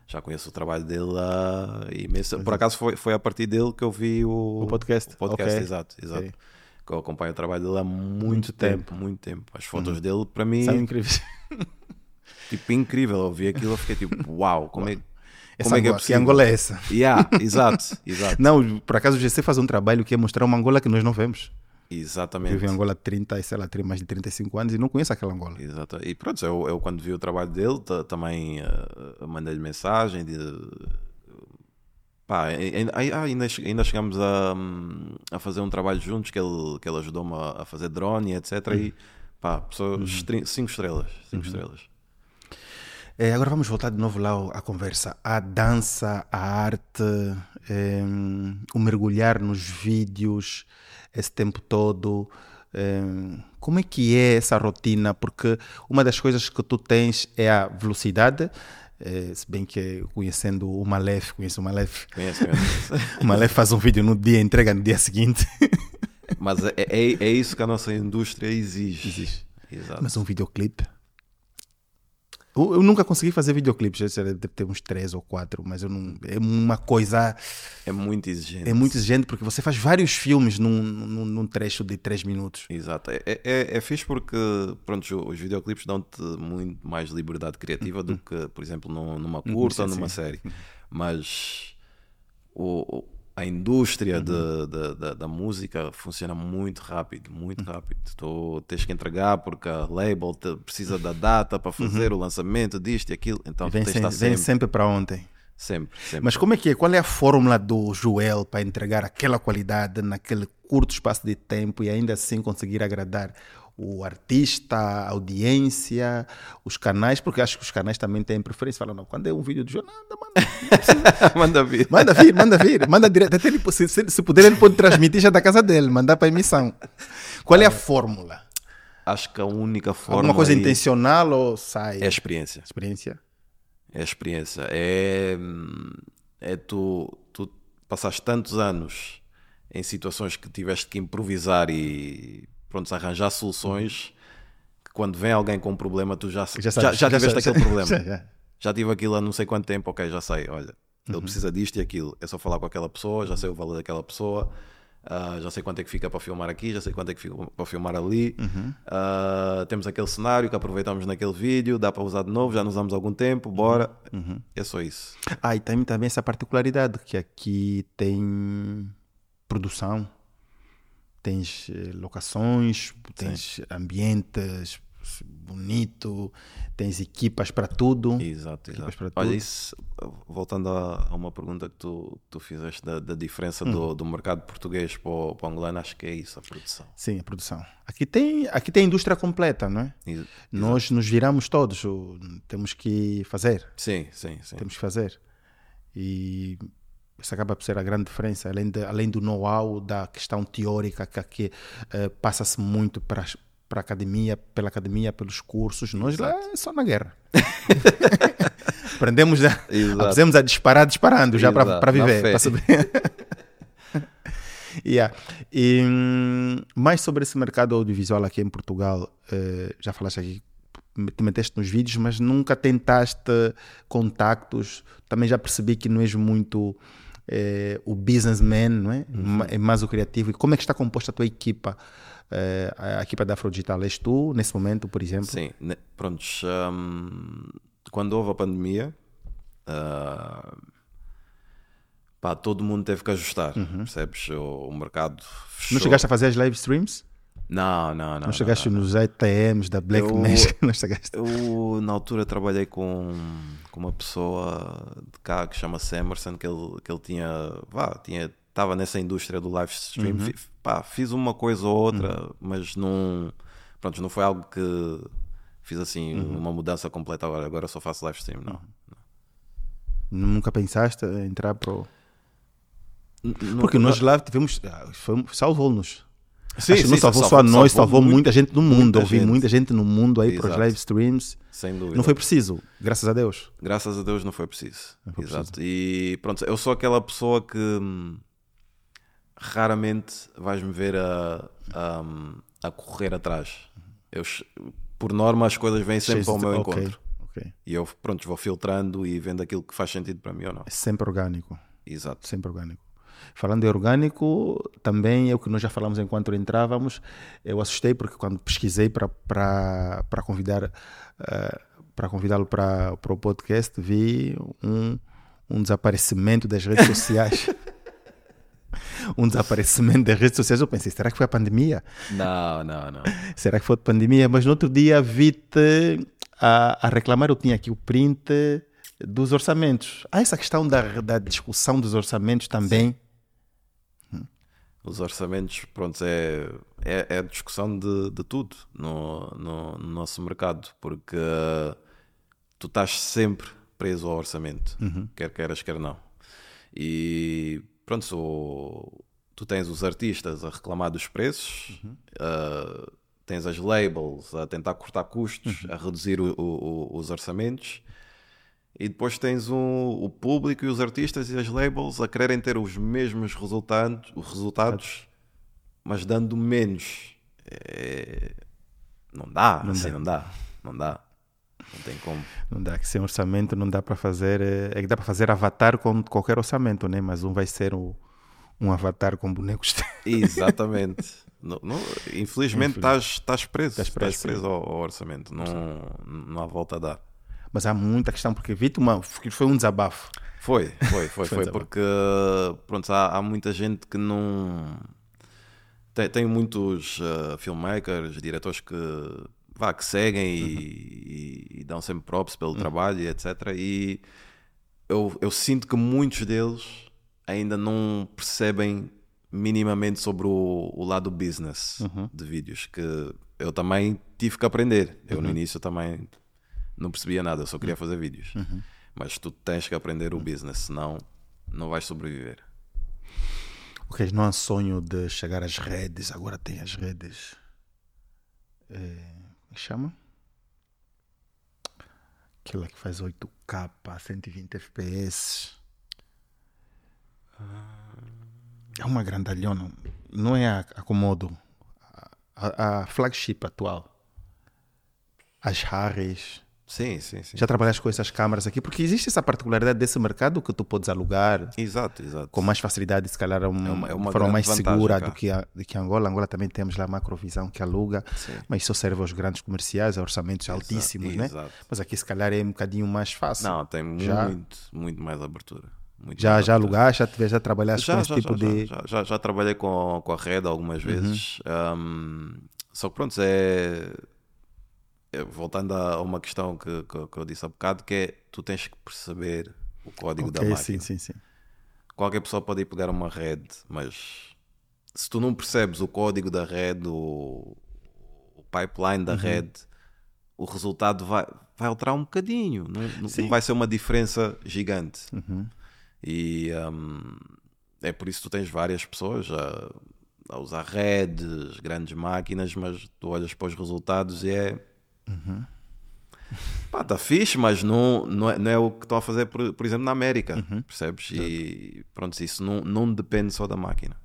já conheço o trabalho dele há imenso. Por acaso foi, foi a partir dele que eu vi o, O podcast. o podcast, Ok. exato, exato. Ok. Que eu acompanho o trabalho dele há muito, muito tempo, tempo, muito tempo. As fotos uhum. dele, para mim, são incríveis. Tipo, incrível. Eu vi aquilo, eu fiquei tipo, uau, como é, essa como é que é possível? Que Angola é essa? Yeah, exato, exato. Não, por acaso o GC faz um trabalho que é mostrar uma Angola que nós não vemos. Exatamente. Eu vivo em Angola há 30, sei lá, mais de 35 anos e não conheço aquela Angola. Exato. E pronto, eu, eu quando vi o trabalho dele também uh, mandei-lhe mensagem de. Pá, ainda, ainda chegamos a, a fazer um trabalho juntos que ele, que ele ajudou-me a, fazer drone, etc. Uhum. E pá, pessoas, 5 uhum. estrelas. 5 uhum. estrelas. É, agora vamos voltar de novo lá à conversa. A dança, a arte, é, o mergulhar nos vídeos esse tempo todo. É, como é que é essa rotina? Porque uma das coisas que tu tens é a velocidade. É, se bem que conhecendo o Malef, conheço o Malef. Conheço, conheço. o Malef faz um vídeo no dia, entrega no dia seguinte. Mas é, é, é isso que a nossa indústria exige. exige. Exato. Mas um videoclipe eu, nunca consegui fazer videoclipes, deve ter uns três ou quatro, mas eu não, é uma coisa. É muito exigente. É muito exigente porque você faz vários filmes num, num, num trecho de três minutos. Exato. É, é, é fixe porque pronto, os videoclipes dão-te muito mais liberdade criativa do que, por exemplo, numa curta ou numa série. Mas o, a indústria uhum. de, de, de, da música funciona muito rápido, muito uhum. rápido. Tu tens que entregar porque a label precisa da data para fazer uhum. o lançamento disto e aquilo. Então vem, tens sem, sempre, vem sempre para ontem. Sempre, sempre. Mas como é que é? Qual é a fórmula do Joel para entregar aquela qualidade naquele curto espaço de tempo e ainda assim conseguir agradar o artista, a audiência, os canais, porque acho que os canais também têm preferência. Falam, não, quando é um vídeo de jornada, manda, manda vir. Manda vir, manda vir, manda direto. Até ele, se, se puder, ele pode transmitir já da casa dele, mandar para a emissão. Qual é a fórmula? Acho que a única forma. Alguma coisa intencional ou sai? É a experiência. Experiência. É a experiência. É, é tu, tu passaste tantos anos em situações que tiveste que improvisar e pronto, arranjar soluções que quando vem alguém com um problema, tu já, já, sabes, já, já tiveste aquele problema. Já, já. tive aquilo há não sei quanto tempo, ok, já sei, olha, ele uhum. precisa disto e aquilo. É só falar com aquela pessoa, já sei o valor daquela pessoa. Uh, já sei quanto é que fica para filmar aqui, já sei quanto é que fica para filmar ali. Uhum. Uh, temos aquele cenário que aproveitamos naquele vídeo, dá para usar de novo, já nos usamos algum tempo, bora. Uhum. É só isso. Ah, e tem também essa particularidade que aqui tem produção tens eh, locações, tens Sim. ambientes bonito, tens equipas para tudo. Exato, exato. Para Olha, tudo. isso, voltando a, a, uma pergunta que tu, tu fizeste da, da diferença hum. do, do mercado português para o, para o angolano, acho que é isso, a produção. Sim, a produção. Aqui tem, aqui tem a indústria completa, não é? Exato. Nós nos viramos todos, temos que fazer. Sim, sim, sim. Temos que fazer. E essa acaba por ser a grande diferença, além, de, além do know-how da questão teórica que aqui uh, passa-se muito para, para a academia, pela academia, pelos cursos, nós Exato. lá é só na guerra. Aprendemos a, aprendemos a disparar disparando já para, para viver. Para saber. yeah. E hum, mais sobre esse mercado audiovisual aqui em Portugal, uh, já falaste aqui te meteste nos vídeos, mas nunca tentaste contactos. Também já percebi que não és muito é, o businessman, não é? Uhum. É mais o criativo. E como é que está composta a tua equipa? É, a equipa da Afrodigital és tu, nesse momento, por exemplo? Sim, pronto. Um, quando houve a pandemia, uh, pá, todo mundo teve que ajustar, uhum. percebes? O, o mercado fechou. Não chegaste a fazer as live streams? Não, não, não. Não chegaste não, não. nos ATMs da Black eu, Magic? Não chegaste? Eu, na altura, trabalhei com, com uma pessoa de cá que chama-se Emerson, que ele, que ele tinha, vá, tinha, estava nessa indústria do live stream. Uhum. Pá, fiz uma coisa ou outra, uhum. mas não, pronto, não foi algo que fiz assim, uhum. uma mudança completa agora. Agora só faço live stream, não. Uhum. Nunca pensaste em entrar para o... Porque nós lá tivemos, ah, salvou-nos Sim, Acho que não salvou só a nós, salvou, muita gente no mundo. Ouvi muita gente no mundo aí para os live streams. Sem dúvida. Não foi preciso, graças a Deus. Graças a Deus não foi preciso. Não foi Exato. Preciso. E pronto, eu sou aquela pessoa que hum, raramente vais-me ver a, a, a, correr atrás. Eu, por norma, as coisas vêm sempre ao meu encontro. Okay. E eu, pronto, vou filtrando e vendo aquilo que faz sentido para mim ou não. É sempre orgânico. Exato. Sempre orgânico. Falando em orgânico, também é o que nós já falamos enquanto entrávamos. Eu assustei porque quando pesquisei para convidar uh, para convidá-lo para, o podcast, vi um, um desaparecimento das redes sociais. um desaparecimento das redes sociais. Eu pensei, será que foi a pandemia? Não, não, não. Será que foi a pandemia? Mas no outro dia vi-te a, a reclamar. Eu tinha aqui o print dos orçamentos. Há essa questão da, da discussão dos orçamentos também. Sim os orçamentos, pronto, é, é, é a discussão de, de tudo no, no, no, nosso mercado, porque tu estás sempre preso ao orçamento, uhum. quer queiras, quer não. E pronto, so, tu tens os artistas a reclamar dos preços, uhum. uh, tens as labels a tentar cortar custos, uhum. a reduzir o, o, os orçamentos e depois tens um, o público e os artistas e as labels a quererem ter os mesmos resultados, os resultados mas dando menos. É... Não dá, não, assim, dá. não dá, não dá. Não tem como. Não dá, que sem orçamento não dá para fazer. É, é que dá para fazer avatar com qualquer orçamento, né? Mas um vai ser o, um avatar com bonecos. Exatamente. não, não, infelizmente estás preso, estás preso, preso ao, ao, orçamento. Não, não há volta a dar. Mas há muita questão, porque vi uma, foi um desabafo. Foi, foi, foi, foi, porque pronto, há, há, muita gente que não. Tem, tem muitos uh, filmmakers, diretores que, vá, que seguem uhum. e, e, dão sempre props pelo uhum. trabalho e etc. E eu, eu sinto que muitos deles ainda não percebem minimamente sobre o, o lado business uhum. de vídeos, que eu também tive que aprender. Eu no uhum. início também não percebia nada, eu só queria fazer vídeos. Uhum. Mas tu tens que aprender o business, senão não vais sobreviver. Ok, não há sonho de chegar às redes, agora tem as redes. É, como é chama? Aquela que faz 8K, 120 FPS. É uma grandalhona. Não é a, a Komodo. A, a flagship atual. As Harris. Sim, sim, sim. Já trabalhaste com essas câmaras aqui? Porque existe essa particularidade desse mercado que tu podes alugar exato, exato. com mais facilidade, se calhar um, é uma, é uma forma mais segura do que, a, do que Angola. Angola também temos lá a Macrovisão que aluga, sim. mas isso serve aos grandes comerciais, a orçamentos exato, altíssimos, né? Exato. Mas aqui se calhar é um bocadinho mais fácil. Não, tem já, muito, muito mais abertura. Muito já, mais já alugaste, já, já trabalhaste já, com esse já, tipo de... Já, já, trabalhei com, com a Red algumas uhum. vezes. Uhum. Um, só que pronto, é voltando a uma questão que, que, que, eu disse há bocado, que é tu tens que perceber o código okay, da máquina. Sim, sim, sim. Qualquer pessoa pode ir pegar uma rede, mas se tu não percebes o código da rede, o, o pipeline da uhum. rede, o resultado vai, vai alterar um bocadinho. Não, não vai ser uma diferença gigante. Uhum. E um, é por isso que tu tens várias pessoas a, a usar redes, grandes máquinas, mas tu olhas para os resultados e é Uhum. Pá, tá fixe, mas não, não, é, não é o que estou a fazer, por, por exemplo, na América, uhum. percebes? E pronto, isso não, não depende só da máquina.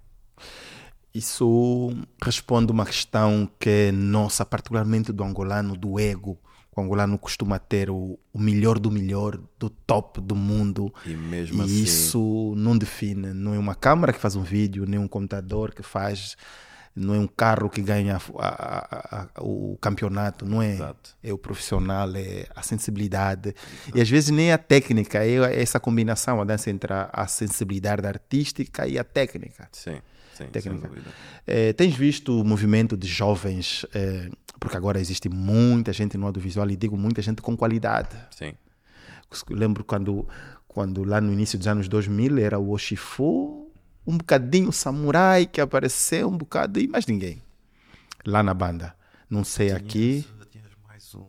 Isso responde uma questão que é nossa, particularmente do angolano, do ego. O angolano costuma ter o, o melhor do melhor, do top do mundo. E mesmo e assim. Isso não define. Não é uma câmera que faz um vídeo, nem um computador que faz não é um carro que ganha a, a, a, o campeonato, não é? Exato. É o profissional, é a sensibilidade. Exato. E às vezes nem a técnica, é essa combinação, a dança entre a, sensibilidade artística e a técnica. Sim, sim técnica. É, tens visto o movimento de jovens, é, porque agora existe muita gente no audiovisual e digo muita gente com qualidade. Sim. lembro quando, quando lá no início dos anos 2000 era o Oshifu, um bocadinho samurai que apareceu, um bocado e mais ninguém lá na banda. Não sei tinhas, aqui. Tinhas mais um.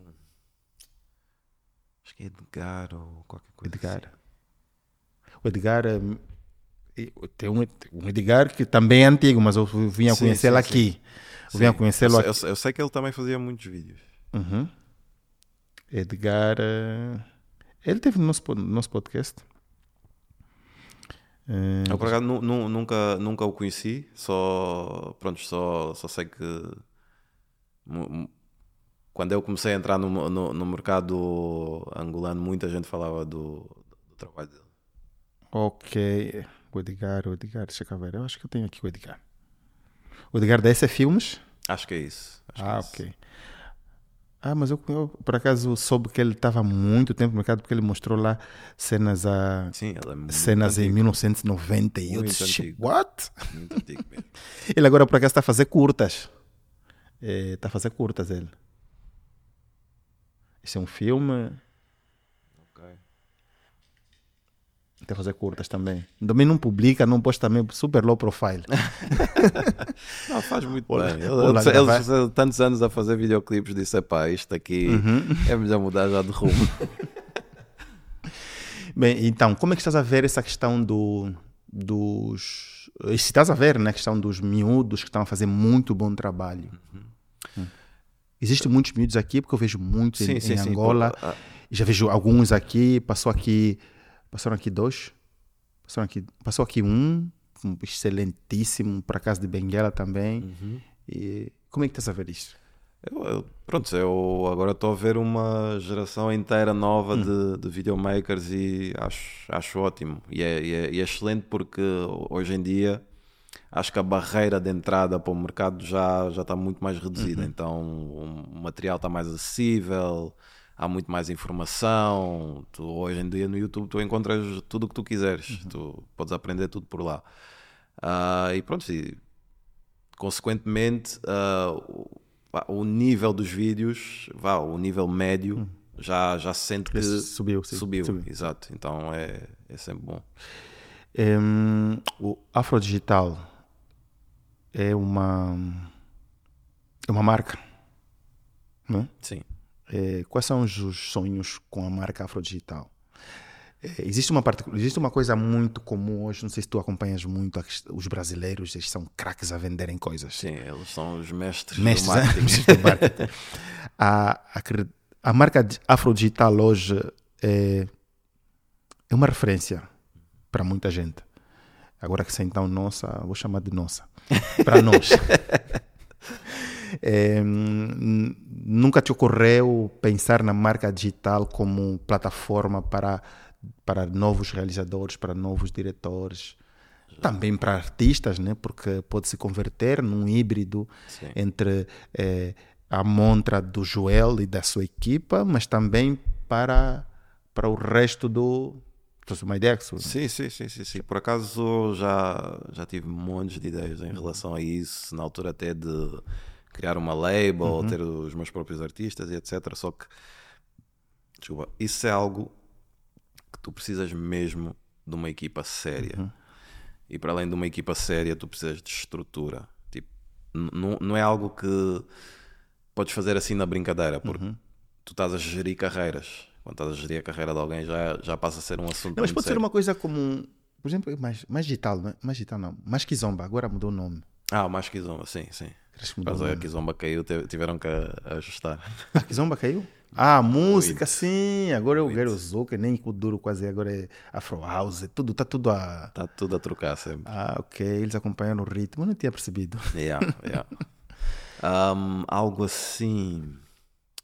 Acho que é Edgar ou qualquer coisa. Edgar. Assim. O Edgar. Eh, tem um, um Edgar que também é antigo, mas eu vinha conhecê-lo aqui. Eu vinha conhecê-lo aqui. Eu, eu, sei que ele também fazia muitos vídeos. Uhum. Edgar. Eh, ele teve no nosso, no nosso podcast. Uh, eu por acaso nunca, nunca o conheci, só, pronto, só, só sei que quando eu comecei a entrar no, no, no mercado angolano, muita gente falava do, do, trabalho dele. Ok. O Edgar, o Edgar, deixa eu ver. Eu acho que eu tenho aqui o Edgar. O Edgar da SF Filmes? Acho que é isso. Acho ah, que é isso. Ah, mas eu, eu, por acaso soube que ele estava há muito tempo no mercado porque ele mostrou lá cenas a Sim, é cenas em antigo, 1990 e eu disse, what? Muito antigo mesmo. Ele agora por acaso está a fazer curtas. Está a fazer curtas ele. Esse é um filme. Ok. Está a fazer curtas também. Também não publica, não posta também super low profile. Não, faz muito Olá- bem. Ele, fez tantos anos a fazer videoclipes, disse: pá, isto aqui Uhum. é melhor mudar já de rumo. Bem, então, como é que estás a ver essa questão do, dos. Se estás a ver, né? A questão dos miúdos que estão a fazer muito bom trabalho. Hum. Existem muitos miúdos aqui, porque eu vejo muitos em, sim, em sim. Angola. pô, ah, Já vejo alguns aqui, passou aqui, passaram aqui dois, passaram aqui, passou aqui um, um excelentíssimo, para casa de Benguela também. uhum. E como é que estás a ver isso? Eu, eu- pronto, eu agora estou a ver uma geração inteira nova de, de videomakers e acho, acho ótimo. E é, e é- e é excelente porque hoje em dia acho que a barreira de entrada para o mercado já, já está muito mais reduzida. Então o material está mais acessível, há muito mais informação. Tu, hoje em dia no YouTube tu encontras tudo o que tu quiseres. Tu podes aprender tudo por lá. Ah, e pronto, e consequentemente ah, o, o nível dos vídeos, vá, o nível médio já, já se sente que Esse subiu, sim, subiu, subiu. exato. Então é, é sempre bom. Em, o Afrodigital é uma, é uma marca, não é? Sim. É, quais são os, os sonhos com a marca Afrodigital? É, existe, uma parte, existe uma coisa muito comum hoje, não sei se tu acompanhas muito, os brasileiros eles são craques a venderem coisas. Sim, eles são os mestres, Mestres, do né? marketing. Mestres do marketing. a, a, a marca Afrodigital hoje é, é uma referência para muita gente. Agora que se então nossa, vou chamar de nossa. Para nós. É, nunca te ocorreu pensar na marca digital como plataforma para, para novos realizadores, para novos diretores, também para artistas, né? porque pode se converter num híbrido Sim. entre eh, a montra do Joel e da sua equipa, mas também para, para o resto do. Tens uma ideia? Que Sim, sim, sim, sim, sim. Por acaso já, já tive montes de ideias em relação a isso, na altura até de criar uma label, ter os meus próprios artistas e etc. Só que, desculpa, isso é algo que tu precisas mesmo de uma equipa séria. E para além de uma equipa séria, tu precisas de estrutura. Tipo, não- é algo que podes fazer assim na brincadeira, porque tu estás a gerir carreiras. Quando estás a gerir a carreira de alguém, já, já passa a ser um assunto Não, mas pode ser sério. uma coisa como. Por exemplo, mais, mais digital, é? Mais digital não. Mais Kizomba, agora mudou o nome. Ah, mais Kizomba, sim, sim. Que o que a nome. Kizomba caiu, tiveram que a- ajustar. Ah, Kizomba caiu? Ah, música, sim. Agora eu quero Zuka, nem o duro quase agora é Afro House, tudo, tá tudo a. Está tudo a trocar sempre. Ah, ok, eles acompanham o ritmo, não tinha percebido. Yeah, yeah. Um, algo assim.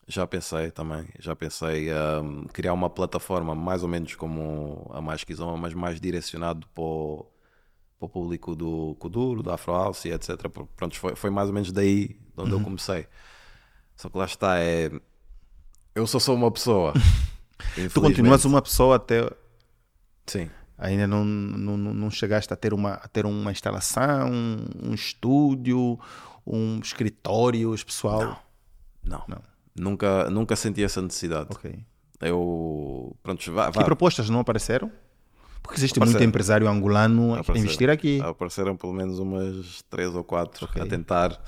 Já pensei também. Já pensei um, criar uma plataforma mais ou menos como a Mais Kizomba, mas mais direcionado para o, para o público do Kuduro, do Afro House e etc. Pronto, foi, foi mais ou menos daí de onde eu comecei. Só que lá está, é. Eu só sou uma pessoa. Tu continuas uma pessoa até. Sim. Ainda não, não, não não chegaste a ter uma, a ter uma instalação, um estúdio, um escritório pessoal. Não. Não. Nunca, nunca senti essa necessidade. Ok. Eu. Pronto, vá, vá. propostas não apareceram? Porque existe muito empresário angolano a investir aqui. Apareceram pelo menos umas três ou quatro Ok. Uhum. a tentar.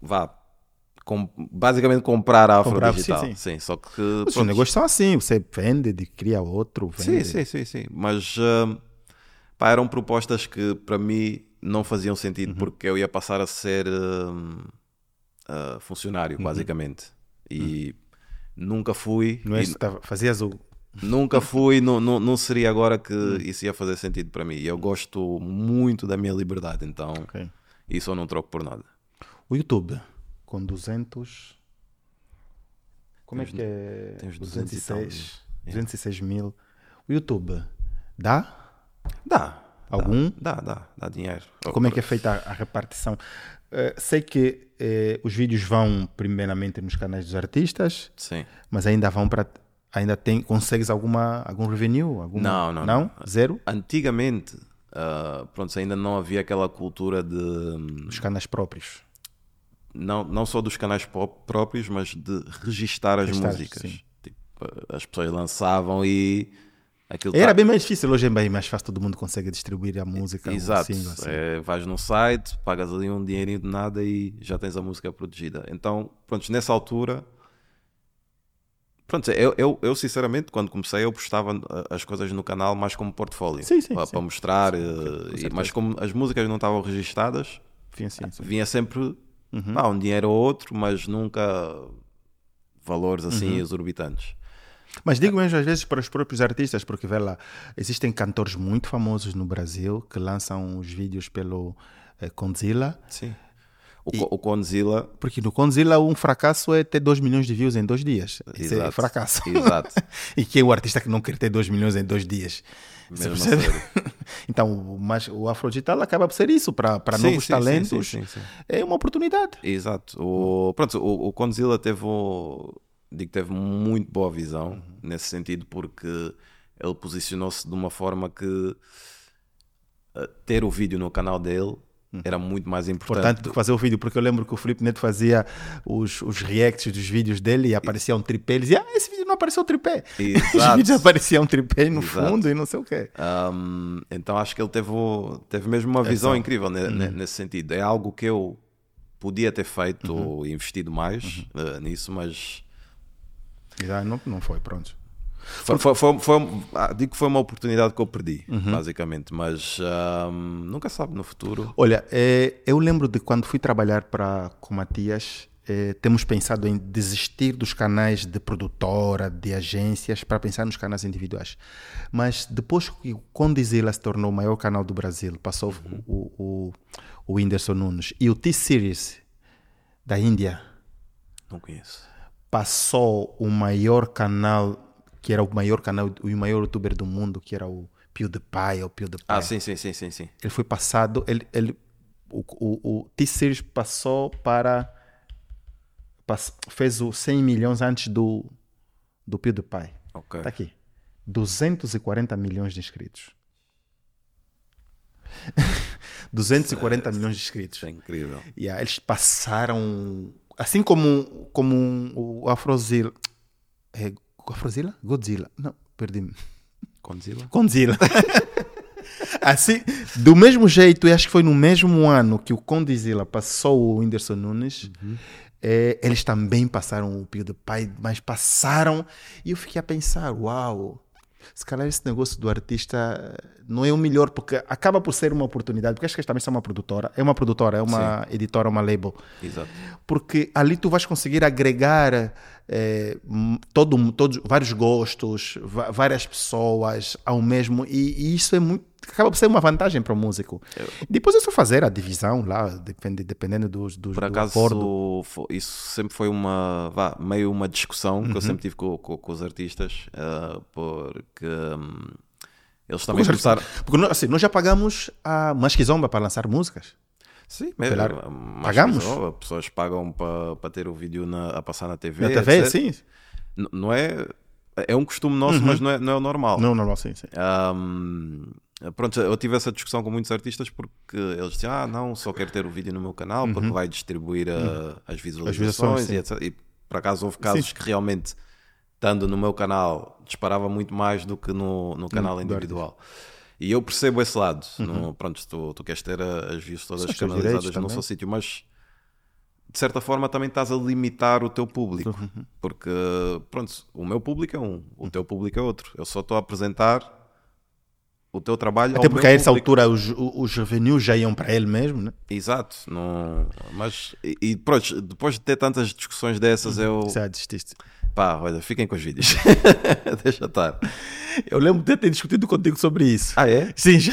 Vá. com- basicamente comprar a Afro Comprar, Digital. sim, Sim, só que. Os pronto, negócios são assim, você vende, de- cria outro, Sim, vende. sim, sim, sim. Mas hum, pá, eram propostas que para mim não faziam sentido Uhum. porque eu ia passar a ser hum, ah, funcionário, Uhum. basicamente. E nunca fui. Não é e tava- fazias o... Nunca fui, não, não, não seria agora que isso ia fazer sentido para mim. Eu gosto muito da minha liberdade, então Ok. isso eu não troco por nada. O YouTube, com 200... Como Tens- é que é? tens 200 e tal 206, 206 mil. O YouTube, dá? Dá, Algum? Dá, dá, dá dinheiro. Como é que é feita a, a repartição? Eh, sei que eh, os vídeos vão primeiramente nos canais dos artistas, Sim. mas ainda vão para. Ainda tem. Consegues alguma, algum revenue? Alguma, Não, não, Não? Zero? Antigamente, ah, pronto, ainda não havia aquela cultura de. hum, Os canais próprios. Não, não só dos canais próprios, mas de registar as Registar, músicas. Tipo, as pessoas lançavam e. Aquilo Era tá- bem mais difícil, hoje é bem mais fácil, todo mundo consegue distribuir a música. Exato. single, assim. É, vais num site, pagas ali um dinheirinho de nada e já tens a música protegida. Então, pronto, nessa altura. Pronto, eu, eu, eu sinceramente, quando comecei, eu postava uh, as coisas no canal mais como portfólio. Sim, sim, Para, sim. mostrar. uh, e- certeza. mas como as músicas não estavam registadas, Sim, sim, sim. vinha sempre Uhum. pá, um dinheiro ou outro, mas nunca valores assim Uhum. exorbitantes. Mas digo mesmo às vezes para os próprios artistas, porque vê lá, existem cantores muito famosos no Brasil que lançam os vídeos pelo eh, Condzilla, Sim. O, Co- o porque no Condzilla um fracasso é ter 2 milhões de views em dois dias. Isso é Exato. fracasso. Exato. e quem é o artista que não quer ter 2 milhões em dois dias? Você Mesmo a percebe? então, mas o Afrodigital acaba por ser isso, para novos sim, talentos. sim, sim. É uma oportunidade. Exato. O, pronto, o, o teve, digo, teve muito boa visão Uhum. nesse sentido, porque ele posicionou-se de uma forma que eh, ter o vídeo no canal dele era muito mais importante. Uhum. Do que fazer o vídeo, porque eu lembro que o Felipe Neto fazia os, os reacts dos vídeos dele e aparecia um tripé. Ele dizia: Ah, esse vídeo não apareceu tripé. Os Exato. vídeos apareciam um tripé no Exato. fundo e não sei o quê. Um, então acho que ele teve, teve mesmo uma visão incrível Uhum. ne- nesse sentido. É algo que eu podia ter feito Uhum. ou investido mais eh, nisso, mas Já não, não foi, pronto. Foi, foi, foi, foi- ah, digo que foi uma oportunidade que eu perdi, Uhum. basicamente. Mas um, nunca sabe no futuro. Olha, eh, eu lembro de quando fui trabalhar para com Matias, eh, temos pensado em desistir dos canais de produtora, de agências, para pensar nos canais individuais. Mas depois que o Condizila se tornou o maior canal do Brasil, passou o, o, o Whindersson Nunes e o T-Series da Índia Não conheço. passou o maior canal, que era o maior canal, o maior youtuber do mundo, que era o PewDiePie, ou PewDiePie. Ah, sim, sim, sim, sim, sim. Ele foi passado, ele, ele, o, o, o T-Series passou para, pass- fez o 100 milhões antes do, do PewDiePie. Ok. Está aqui. 240 milhões de inscritos. 240 milhões de inscritos. É incrível. Yeah, eles passaram. Assim como, como o Afrozilla. É, Afrozilla? Godzilla? Não, perdi-me. Condzilla? Condzilla. assim, do mesmo jeito, e acho que foi no mesmo ano que o Condzilla passou o Whindersson Nunes, eh, eles também passaram o PewDiePie, mas passaram. E eu fiquei a pensar: uau, se calhar esse negócio do artista não é o melhor, porque acaba por ser uma oportunidade, porque acho que também são uma produtora, é uma produtora, é uma editora, uma label Exato. porque ali tu vais conseguir agregar m- todo, todos, vários gostos, várias pessoas ao mesmo, e, e isso é muito, acaba por ser uma vantagem para o músico. Depois é só fazer a divisão lá, depende, dependendo dos, dos, Por do acaso, acordo. fo- isso sempre foi uma, vá, meio uma discussão Uhum. que eu sempre tive com, com- com os artistas, ah, porque hum, eles também Porque, começaram. porque nós, assim, nós já pagamos a Masquizomba para lançar músicas. Sim, mesmo. mas Pagamos? pessoas- pessoas pagam para para ter o vídeo na- a passar na TV. Na TV, etc. sim. N- Não é. É um costume nosso, mas não é, não é o normal. Não, normal, sim, sim. Ahm, pronto, eu tive essa discussão com muitos artistas porque eles diziam: Ah, não, só quero ter o vídeo no meu canal porque vai distribuir ah, as visualizações, Uhum. visualizações, e, etc. E por acaso houve casos que realmente, estando no meu canal, disparava muito mais do que no, no canal do individual. E eu percebo esse lado. No, pronto, tu, tu queres ter ah, as views todas Uhum. São canalizadas no seu sítio, mas de certa forma também estás a limitar o teu público. Uhum. Porque, pronto, o meu público é um, o teu público é outro. Eu só estou a apresentar o teu trabalho Até porque a essa público. altura os, os revenues já iam para ele mesmo, né? Exato. Não, mas, e, e pronto, depois de ter tantas discussões dessas, eu. Já desististe. Pá, olha, fiquem com os vídeos. Deixa estar. Eu lembro de ter discutido contigo sobre isso. Ah, é? Sim, já.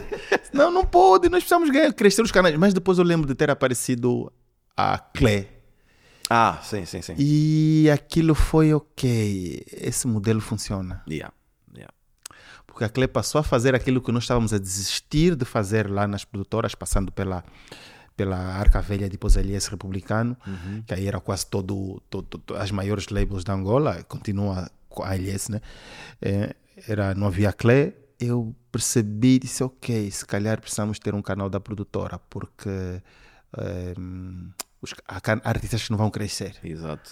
não, não pode, nós precisamos ganhar, crescer os canais. Mas depois eu lembro de ter aparecido a Clé. Ah, sim, sim, sim. E aquilo foi ok. Esse modelo funciona. Yeah, porque a Cle passou a fazer aquilo que nós estávamos a desistir de fazer lá nas produtoras, passando pela, pela Arca Velha de Posalies Republicano, que aí era quase todo, todo, todo- as maiores labels da Angola, continua com a ALS, né? É, era, não havia Cle, eu percebi, disse, ok, se calhar precisamos ter um canal da produtora, porque eh, os há artistas que não vão crescer Exato.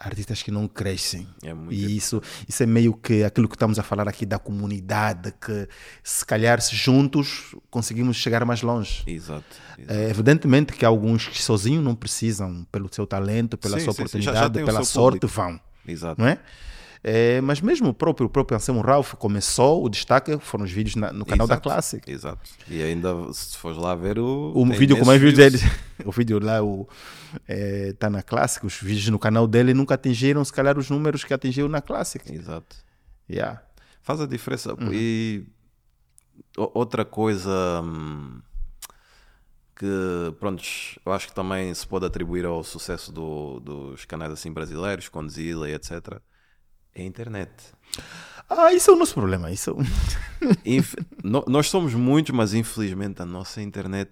Artistas que não crescem. É e isso, isso é meio que aquilo que estamos a falar aqui da comunidade, que se calhar se juntos conseguimos chegar mais longe. Exato. exato. É, evidentemente que alguns que sozinhos não precisam, pelo seu talento, pela Sim, sua sim, sim. Oportunidade, o pela sorte, público. vão. Exato. Não é? É, mas mesmo o próprio, o próprio Anselmo Ralph começou, o destaque foram os vídeos na- no canal da Exato. Classic. Exato. E ainda, se fores lá ver o. O vídeo com mais vídeos dele, o vídeo lá, o, é, tá na Classic, os vídeos no canal dele nunca atingiram, se calhar, os números que atingiu na Classic. Exato. Yeah. Faz a diferença. Uhum. E outra coisa hum, que, pronto, eu acho que também se pode atribuir ao sucesso do- dos canais assim brasileiros, Condzilla e etc., é a internet. Ah, isso é o nosso problema. Isso... Inf- no- nós somos muitos, mas infelizmente a nossa internet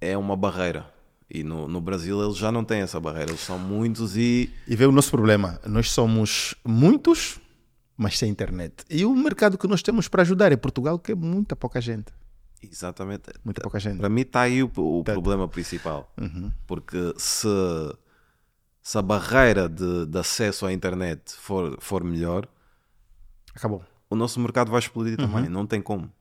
é uma barreira. E no, no Brasil eles já não têm essa barreira, eles são muitos e E vê o nosso problema. Nós somos muitos, mas sem internet. E o mercado que nós temos para ajudar é Portugal, que é muita pouca gente. exatamente Muita pouca gente. Para mim está aí o, o problema principal. Porque se, se a barreira de, de acesso à internet for, for melhor, Acabou. o nosso mercado vai explodir também. Não tem como.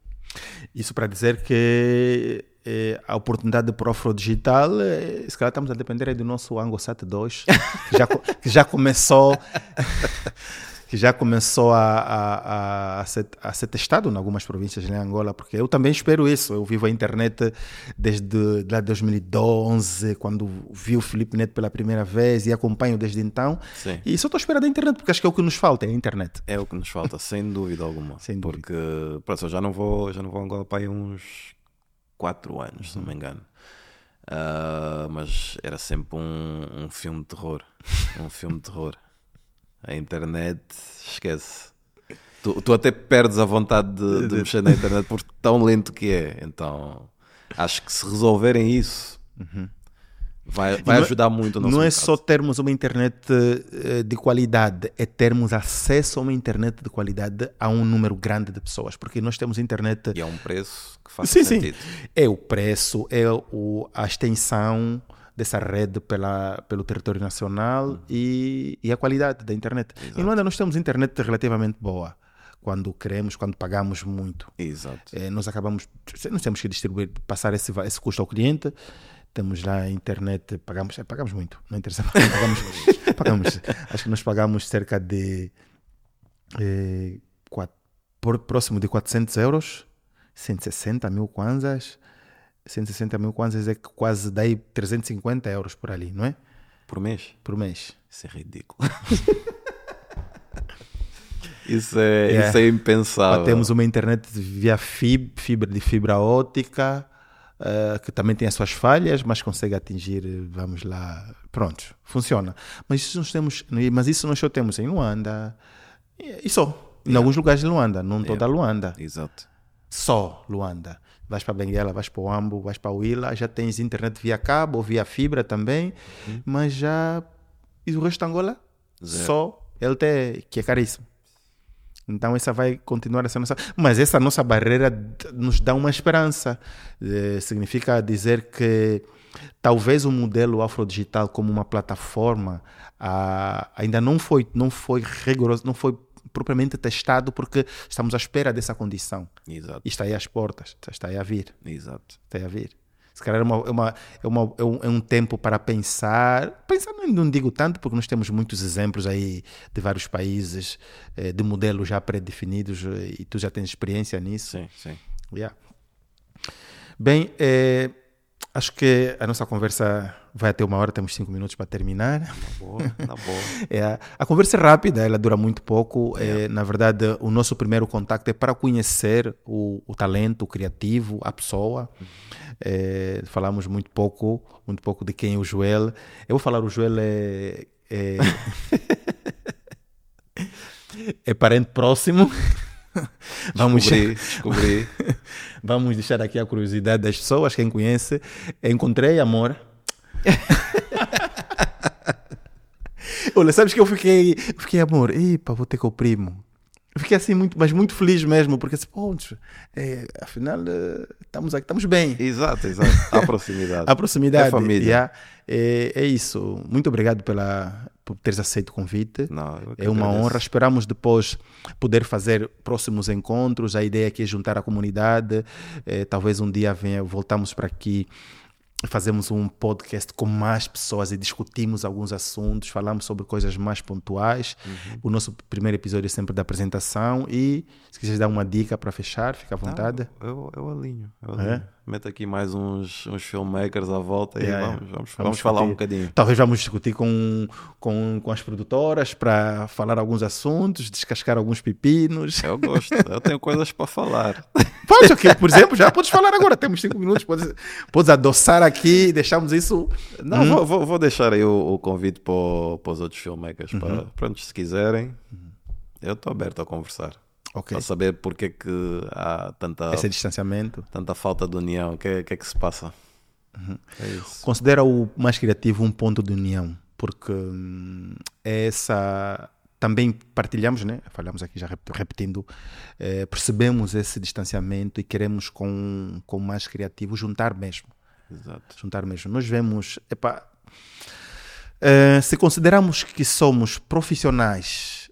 Isso para dizer que eh, a oportunidade para o afrodigital, eh, se calhar estamos a depender do nosso Angosat 2, que já, que já começou que já começou a, a, a, a ser, a ser testado em algumas províncias lá em Angola, porque eu também espero isso. Eu vivo a internet desde lá de 2012, quando vi o Felipe Neto pela primeira vez e acompanho desde então. Sim. E só estou à espera da internet, porque acho que é o que nos falta, é a internet. É o que nos falta, sem dúvida alguma. Sem dúvida. Porque pronto, eu já não vou, já não vou a Angola para aí uns 4 anos, se não me engano. Ah, mas era sempre um, um filme de terror. Um filme de terror. A internet, esquece. Tu, tu até perdes a vontade de, de mexer na internet por tão lento que é. Então, acho que se resolverem isso, vai, vai não é- ajudar muito Não é mercado. só termos uma internet eh, de qualidade, é termos acesso a uma internet de qualidade a um número grande de pessoas, porque nós temos internet. E é um preço que faz Sim, sentido. sim. É o preço, é o, a extensão dessa rede pela, pelo território nacional e, e a qualidade da internet. Em Luanda nós temos internet relativamente boa. Quando queremos, quando pagamos muito. Exato. Eh, nós acabamos, nós temos que distribuir, passar esse, esse custo ao cliente. Temos lá a internet, pagamos, eh, pagamos muito, não interessa, pagamos, pagamos, acho que nós pagamos cerca de eh, quat- por- próximo de 400 euros, 160 mil kwanzas, 160 mil kwanzas é quase daí 350 euros por ali, não é? Por mês? Por mês. Isso é ridículo. isso, é, Yeah. isso é impensável. Temos uma internet via fib, fibra de fibra ótica, eh, que também tem as suas falhas, mas consegue atingir, vamos lá, pronto, funciona. Mas isso nós temos, mas isso nós só temos em Luanda e e só. Em alguns lugares de Luanda, não toda Luanda. Exato. Só Luanda. Vais para Benguela, vais para o Ambo, vais para o Ila, já tens internet via cabo ou via fibra também, mas já. E o resto de Angola? Zero. Só LTE, que é caríssimo. Então essa vai continuar a ser nossa. Mas essa nossa barreira nos dá uma esperança. Eh, significa dizer que talvez o modelo afrodigital como uma plataforma ah, ainda não foi, não foi rigoroso, não foi propriamente testado porque estamos à espera dessa condição. Exato. E está aí às portas, está aí a vir, Exato. está aí a vir. Se calhar é, uma, é, uma, é, uma, é, um, é um tempo para pensar. Pensar não, não digo tanto, porque nós temos muitos exemplos aí de vários países, eh, de modelos já pré-definidos eh, e tu já tens experiência nisso. Sim, sim. Yeah. Bem, eh, acho que a nossa conversa vai até uma hora, temos cinco minutos para terminar. Boa, tá boa. É, a conversa é rápida, ela dura muito pouco. É, na verdade, o nosso primeiro contato é para conhecer o, o talento o criativo, a pessoa. É, falamos muito pouco, muito pouco de quem é o Joel. Eu vou falar o Joel é, é, é parente próximo. Vamos, Descobri, descobri. Vamos deixar aqui a curiosidade das pessoas, quem conhece. Encontrei amor. Olha, sabes que eu fiquei, fiquei amor, epa, vou ter com o primo. Fiquei assim, muito, mas muito feliz mesmo, porque assim, pontos, é, afinal, eh, estamos aqui, estamos bem. Exato, exato. A proximidade. A proximidade. É família. é, é isso. Muito obrigado pela, por teres aceito o convite. Não, É uma agradeço. honra. Esperamos depois poder fazer próximos encontros. A ideia aqui é juntar a comunidade. Eh, talvez um dia venha, voltamos para aqui fazemos um podcast com mais pessoas e discutimos alguns assuntos, falamos sobre coisas mais pontuais. Uhum. O nosso primeiro episódio é sempre da apresentação e se quiseres dar uma dica para fechar, fica à vontade. Não, eu, eu alinho. Eu É? Meto aqui mais uns, uns filmmakers à volta e Yeah, vamos, yeah. vamos, Vamos vamos falar um bocadinho. Talvez vamos discutir com, com, com as produtoras para falar alguns assuntos, descascar alguns pepinos. Eu gosto, eu tenho coisas para falar. Pode, ok, por exemplo, já podes falar agora, temos cinco minutos, podes, podes adoçar aqui, deixamos isso. Não, Hum? vou, vou, vou deixar aí o, o convite para, para os outros filmmakers. Uhum. Para, pronto, se quiserem, eu estou aberto a conversar. Ok, Para saber porque é que há tanta, esse distanciamento. tanta falta de união. O que, é- que é que se passa? Uhum. É. Considera o mais criativo um ponto de união, porque hum, é essa. Também partilhamos, né? Falamos aqui já rep- repetindo, eh, percebemos esse distanciamento e queremos com, com mais criativo juntar mesmo. Exato. juntar mesmo. Nós vemos, epá, eh, se consideramos que somos profissionais,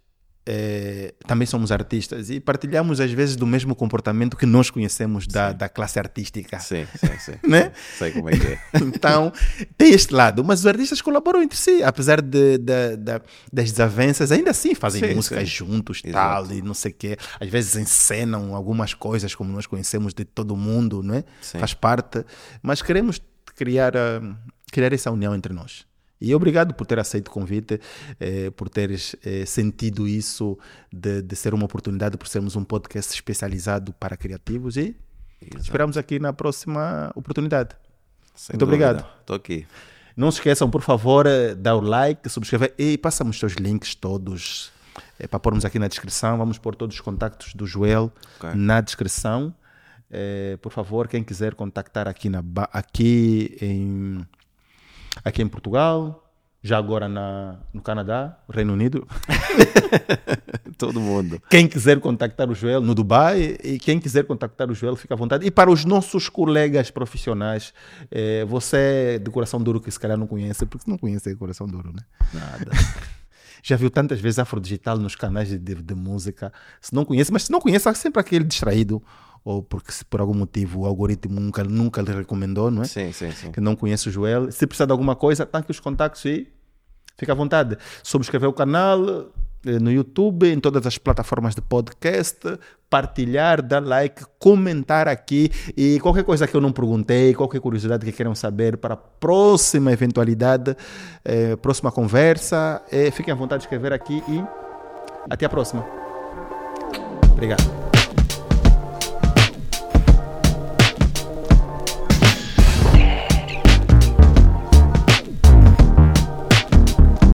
eh, também somos artistas e partilhamos às vezes do mesmo comportamento que nós conhecemos da, da classe artística, Sim, sim, sim. né? Sei como é que é. Então tem este lado, mas os artistas colaboram entre si, apesar de, de- de- das desavenças, ainda assim fazem Sim, músicas sim. juntos, Exato. tal e não sei o quê. Às vezes encenam algumas coisas como nós conhecemos de todo mundo, não é? Faz parte, mas queremos criar, ah, criar essa união entre nós. E obrigado por ter aceito o convite, eh, por teres eh, sentido isso de, de ser uma oportunidade, por sermos um podcast especializado para criativos e Exato. esperamos aqui na próxima oportunidade. Sem Muito obrigado. Estou aqui. Não se esqueçam, por favor, eh, dar o like, subscrever e passa-me os teus links todos eh, para pormos aqui na descrição. Vamos pôr todos os contactos do Joel Ok. na descrição. Eh, por favor, quem quiser contactar aqui, na, aqui, em, aqui em Portugal, já agora na, no Canadá, Reino Unido. Todo mundo. Quem quiser contactar o Joel no Dubai e quem quiser contactar o Joel, fica à vontade. E para os nossos colegas profissionais, eh, você de coração duro que se calhar não conhece, porque não conhece coração duro, né? Nada. Já viu tantas vezes Afrodigital nos canais de, de, de música. Se não conhece, mas se não conhece, há sempre aquele distraído, ou porque se por algum motivo o algoritmo nunca, nunca lhe recomendou, não é? Sim, sim, sim. que não conhece o Joel. Se precisar de alguma coisa, aqui os contactos e fica à vontade. Subscrever o canal eh, no YouTube, em todas as plataformas de podcast, partilhar, dar like, comentar aqui e qualquer coisa que eu não perguntei, qualquer curiosidade que queiram saber para a próxima eventualidade, eh, próxima conversa, eh, fiquem à vontade de escrever aqui e até a próxima. Obrigado.